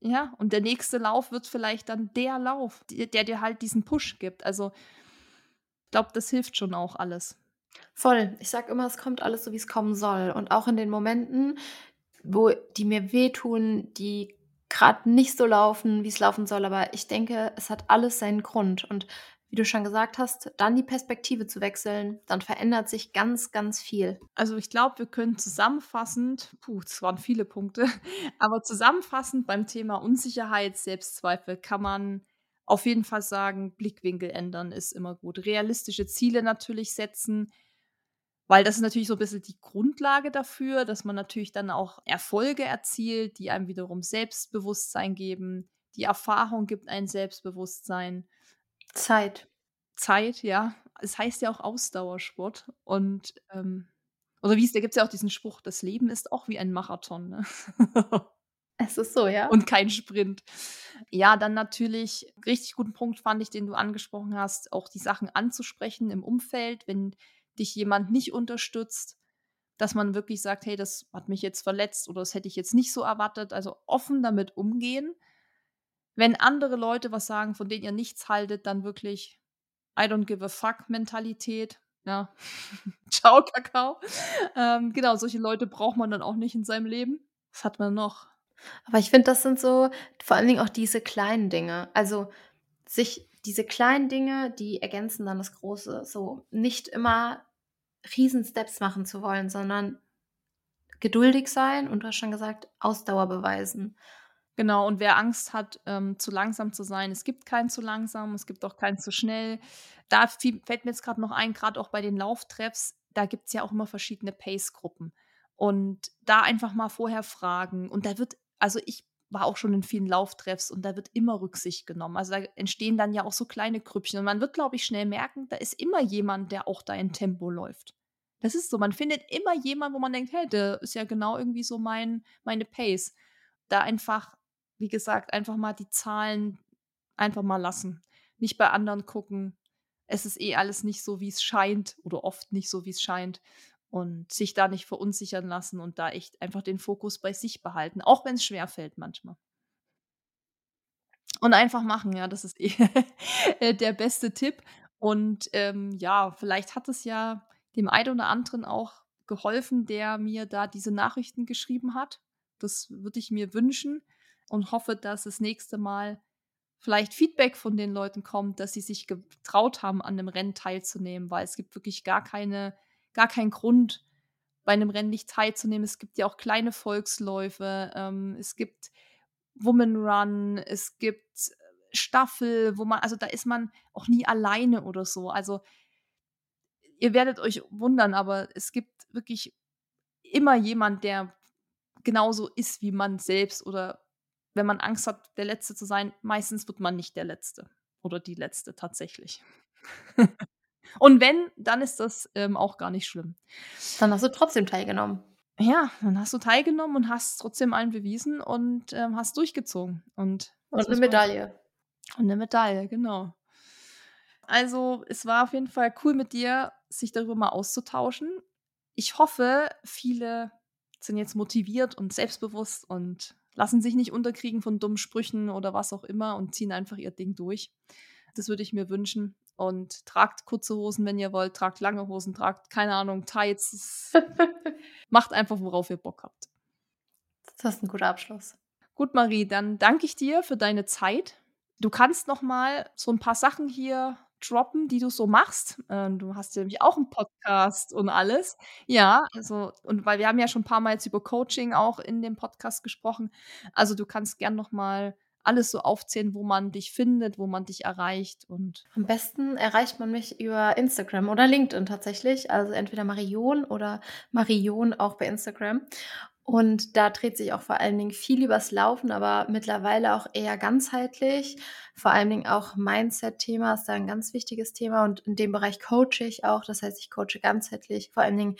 [SPEAKER 1] Ja, und der nächste Lauf wird vielleicht dann der Lauf, der dir halt diesen Push gibt. Also, ich glaube, das hilft schon auch alles.
[SPEAKER 2] Voll. Ich sage immer, es kommt alles so, wie es kommen soll. Und auch in den Momenten, wo die mir wehtun, die gerade nicht so laufen, wie es laufen soll. Aber ich denke, es hat alles seinen Grund. Und wie du schon gesagt hast, dann die Perspektive zu wechseln, dann verändert sich ganz, ganz viel.
[SPEAKER 1] Also ich glaube, wir können zusammenfassend, puh, es waren viele Punkte, aber zusammenfassend beim Thema Unsicherheit, Selbstzweifel kann man auf jeden Fall sagen, Blickwinkel ändern ist immer gut. Realistische Ziele natürlich setzen, weil das ist natürlich so ein bisschen die Grundlage dafür, dass man natürlich dann auch Erfolge erzielt, die einem wiederum Selbstbewusstsein geben. Die Erfahrung gibt ein Selbstbewusstsein.
[SPEAKER 2] Zeit.
[SPEAKER 1] Zeit, ja. Es heißt ja auch Ausdauersport. Und, ähm, oder wie es, da gibt es ja auch diesen Spruch, das Leben ist auch wie ein Marathon. Ne?
[SPEAKER 2] Es ist so, ja.
[SPEAKER 1] Und kein Sprint. Ja, dann natürlich, richtig guten Punkt fand ich, den du angesprochen hast, auch die Sachen anzusprechen im Umfeld, wenn dich jemand nicht unterstützt, dass man wirklich sagt, hey, das hat mich jetzt verletzt oder das hätte ich jetzt nicht so erwartet. Also offen damit umgehen wenn andere Leute was sagen, von denen ihr nichts haltet, dann wirklich I don't give a fuck Mentalität. Ja, ciao Kakao. Ähm, genau, solche Leute braucht man dann auch nicht in seinem Leben. Was hat man noch?
[SPEAKER 2] Aber ich finde, das sind so vor allen Dingen auch diese kleinen Dinge. Also sich diese kleinen Dinge, die ergänzen dann das Große. So nicht immer Riesen-Steps machen zu wollen, sondern geduldig sein und du hast schon gesagt, Ausdauer beweisen.
[SPEAKER 1] Genau, und wer Angst hat, ähm, zu langsam zu sein, es gibt keinen zu langsam, es gibt auch keinen zu schnell. Da fällt mir jetzt gerade noch ein, gerade auch bei den Lauftreffs, da gibt es ja auch immer verschiedene Pace-Gruppen. Und da einfach mal vorher fragen. Und da wird, also ich war auch schon in vielen Lauftreffs und da wird immer Rücksicht genommen. Also da entstehen dann ja auch so kleine Krüppchen. Und man wird, glaube ich, schnell merken, da ist immer jemand, der auch da in Tempo läuft. Das ist so, man findet immer jemanden, wo man denkt, hey, der ist ja genau irgendwie so mein, meine Pace. Da einfach wie gesagt, einfach mal die Zahlen einfach mal lassen. Nicht bei anderen gucken. Es ist eh alles nicht so, wie es scheint oder oft nicht so, wie es scheint. Und sich da nicht verunsichern lassen und da echt einfach den Fokus bei sich behalten, auch wenn es schwerfällt manchmal. Und einfach machen, ja, das ist eh äh, der beste Tipp. Und ähm, ja, vielleicht hat es ja dem einen oder anderen auch geholfen, der mir da diese Nachrichten geschrieben hat. Das würde ich mir wünschen und hoffe, dass das nächste Mal vielleicht Feedback von den Leuten kommt, dass sie sich getraut haben, an einem Rennen teilzunehmen, weil es gibt wirklich gar keine, gar keinen Grund, bei einem Rennen nicht teilzunehmen. Es gibt ja auch kleine Volksläufe, ähm, es gibt Woman Run, es gibt Staffel, wo man, also da ist man auch nie alleine oder so. Also ihr werdet euch wundern, aber es gibt wirklich immer jemand, der genauso ist wie man selbst oder wenn man Angst hat, der Letzte zu sein, meistens wird man nicht der Letzte oder die Letzte tatsächlich. Und wenn, dann ist das ähm, auch gar nicht schlimm.
[SPEAKER 2] Dann hast du trotzdem teilgenommen.
[SPEAKER 1] Ja, dann hast du teilgenommen und hast trotzdem allen bewiesen und ähm, hast durchgezogen. Und,
[SPEAKER 2] und eine Medaille.
[SPEAKER 1] Und eine Medaille, genau. Also, es war auf jeden Fall cool mit dir, sich darüber mal auszutauschen. Ich hoffe, viele sind jetzt motiviert und selbstbewusst und lassen sich nicht unterkriegen von dummen Sprüchen oder was auch immer und ziehen einfach ihr Ding durch. Das würde ich mir wünschen. Und tragt kurze Hosen, wenn ihr wollt, tragt lange Hosen, tragt, keine Ahnung, Tights. Macht einfach, worauf ihr Bock habt.
[SPEAKER 2] Das ist ein guter Abschluss.
[SPEAKER 1] Gut, Marie, dann danke ich dir für deine Zeit. Du kannst noch mal so ein paar Sachen hier droppen, die du so machst. Ähm, du hast ja nämlich auch einen Podcast und alles. Ja, also und weil wir haben ja schon ein paar Mal jetzt über Coaching auch in dem Podcast gesprochen. Also du kannst gern noch mal alles so aufzählen, wo man dich findet, wo man dich erreicht und
[SPEAKER 2] am besten erreicht man mich über Instagram oder LinkedIn tatsächlich, also entweder Marion oder Marion auch bei Instagram und da dreht sich auch vor allen Dingen viel übers Laufen, aber mittlerweile auch eher ganzheitlich. Vor allen Dingen auch Mindset-Thema ist da ein ganz wichtiges Thema und in dem Bereich coache ich auch. Das heißt, ich coache ganzheitlich, vor allen Dingen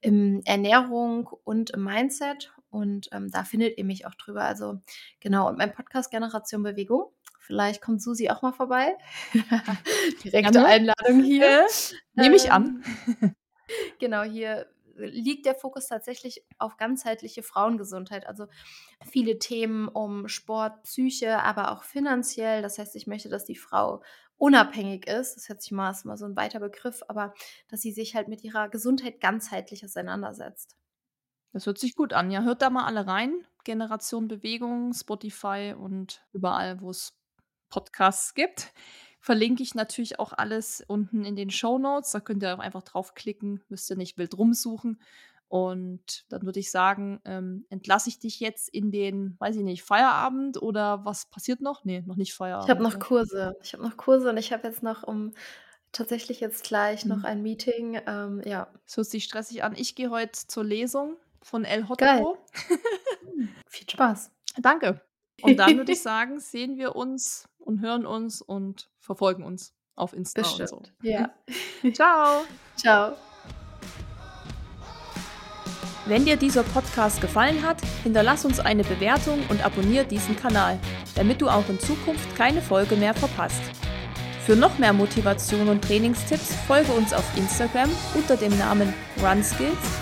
[SPEAKER 2] im Ernährung und im Mindset. Und ähm, da findet ihr mich auch drüber. Also genau, und mein Podcast Generation Bewegung. Vielleicht kommt Susi auch mal vorbei. Direkte Gerne. Einladung hier.
[SPEAKER 1] Äh, Nehme ich an.
[SPEAKER 2] Ähm, genau, hier liegt der Fokus tatsächlich auf ganzheitliche Frauengesundheit. Also viele Themen um Sport, Psyche, aber auch finanziell. Das heißt, ich möchte, dass die Frau unabhängig ist. Das hört sich mal, ist mal so ein weiter Begriff, aber dass sie sich halt mit ihrer Gesundheit ganzheitlich auseinandersetzt.
[SPEAKER 1] Das hört sich gut an. Ja, hört da mal alle rein. Generation Bewegung, Spotify und überall, wo es Podcasts gibt verlinke ich natürlich auch alles unten in den Show Notes. Da könnt ihr auch einfach draufklicken, müsst ihr nicht wild rumsuchen. Und dann würde ich sagen, ähm, entlasse ich dich jetzt in den, weiß ich nicht, Feierabend oder was passiert noch? Nee, noch nicht Feierabend.
[SPEAKER 2] Ich habe noch Kurse. Ich habe noch Kurse und ich habe jetzt noch um tatsächlich jetzt gleich mhm. noch ein Meeting. Ähm, ja.
[SPEAKER 1] Es hört sich stressig an. Ich gehe heute zur Lesung von El Hotto.
[SPEAKER 2] Hm, viel Spaß.
[SPEAKER 1] Danke. Und dann würde ich sagen, sehen wir uns und hören uns und verfolgen uns auf Insta
[SPEAKER 2] Bestimmt.
[SPEAKER 1] und
[SPEAKER 2] so. Ja.
[SPEAKER 1] Ciao.
[SPEAKER 2] Ciao.
[SPEAKER 1] Wenn dir dieser Podcast gefallen hat, hinterlass uns eine Bewertung und abonniere diesen Kanal, damit du auch in Zukunft keine Folge mehr verpasst. Für noch mehr Motivation und Trainingstipps folge uns auf Instagram unter dem Namen RunSkills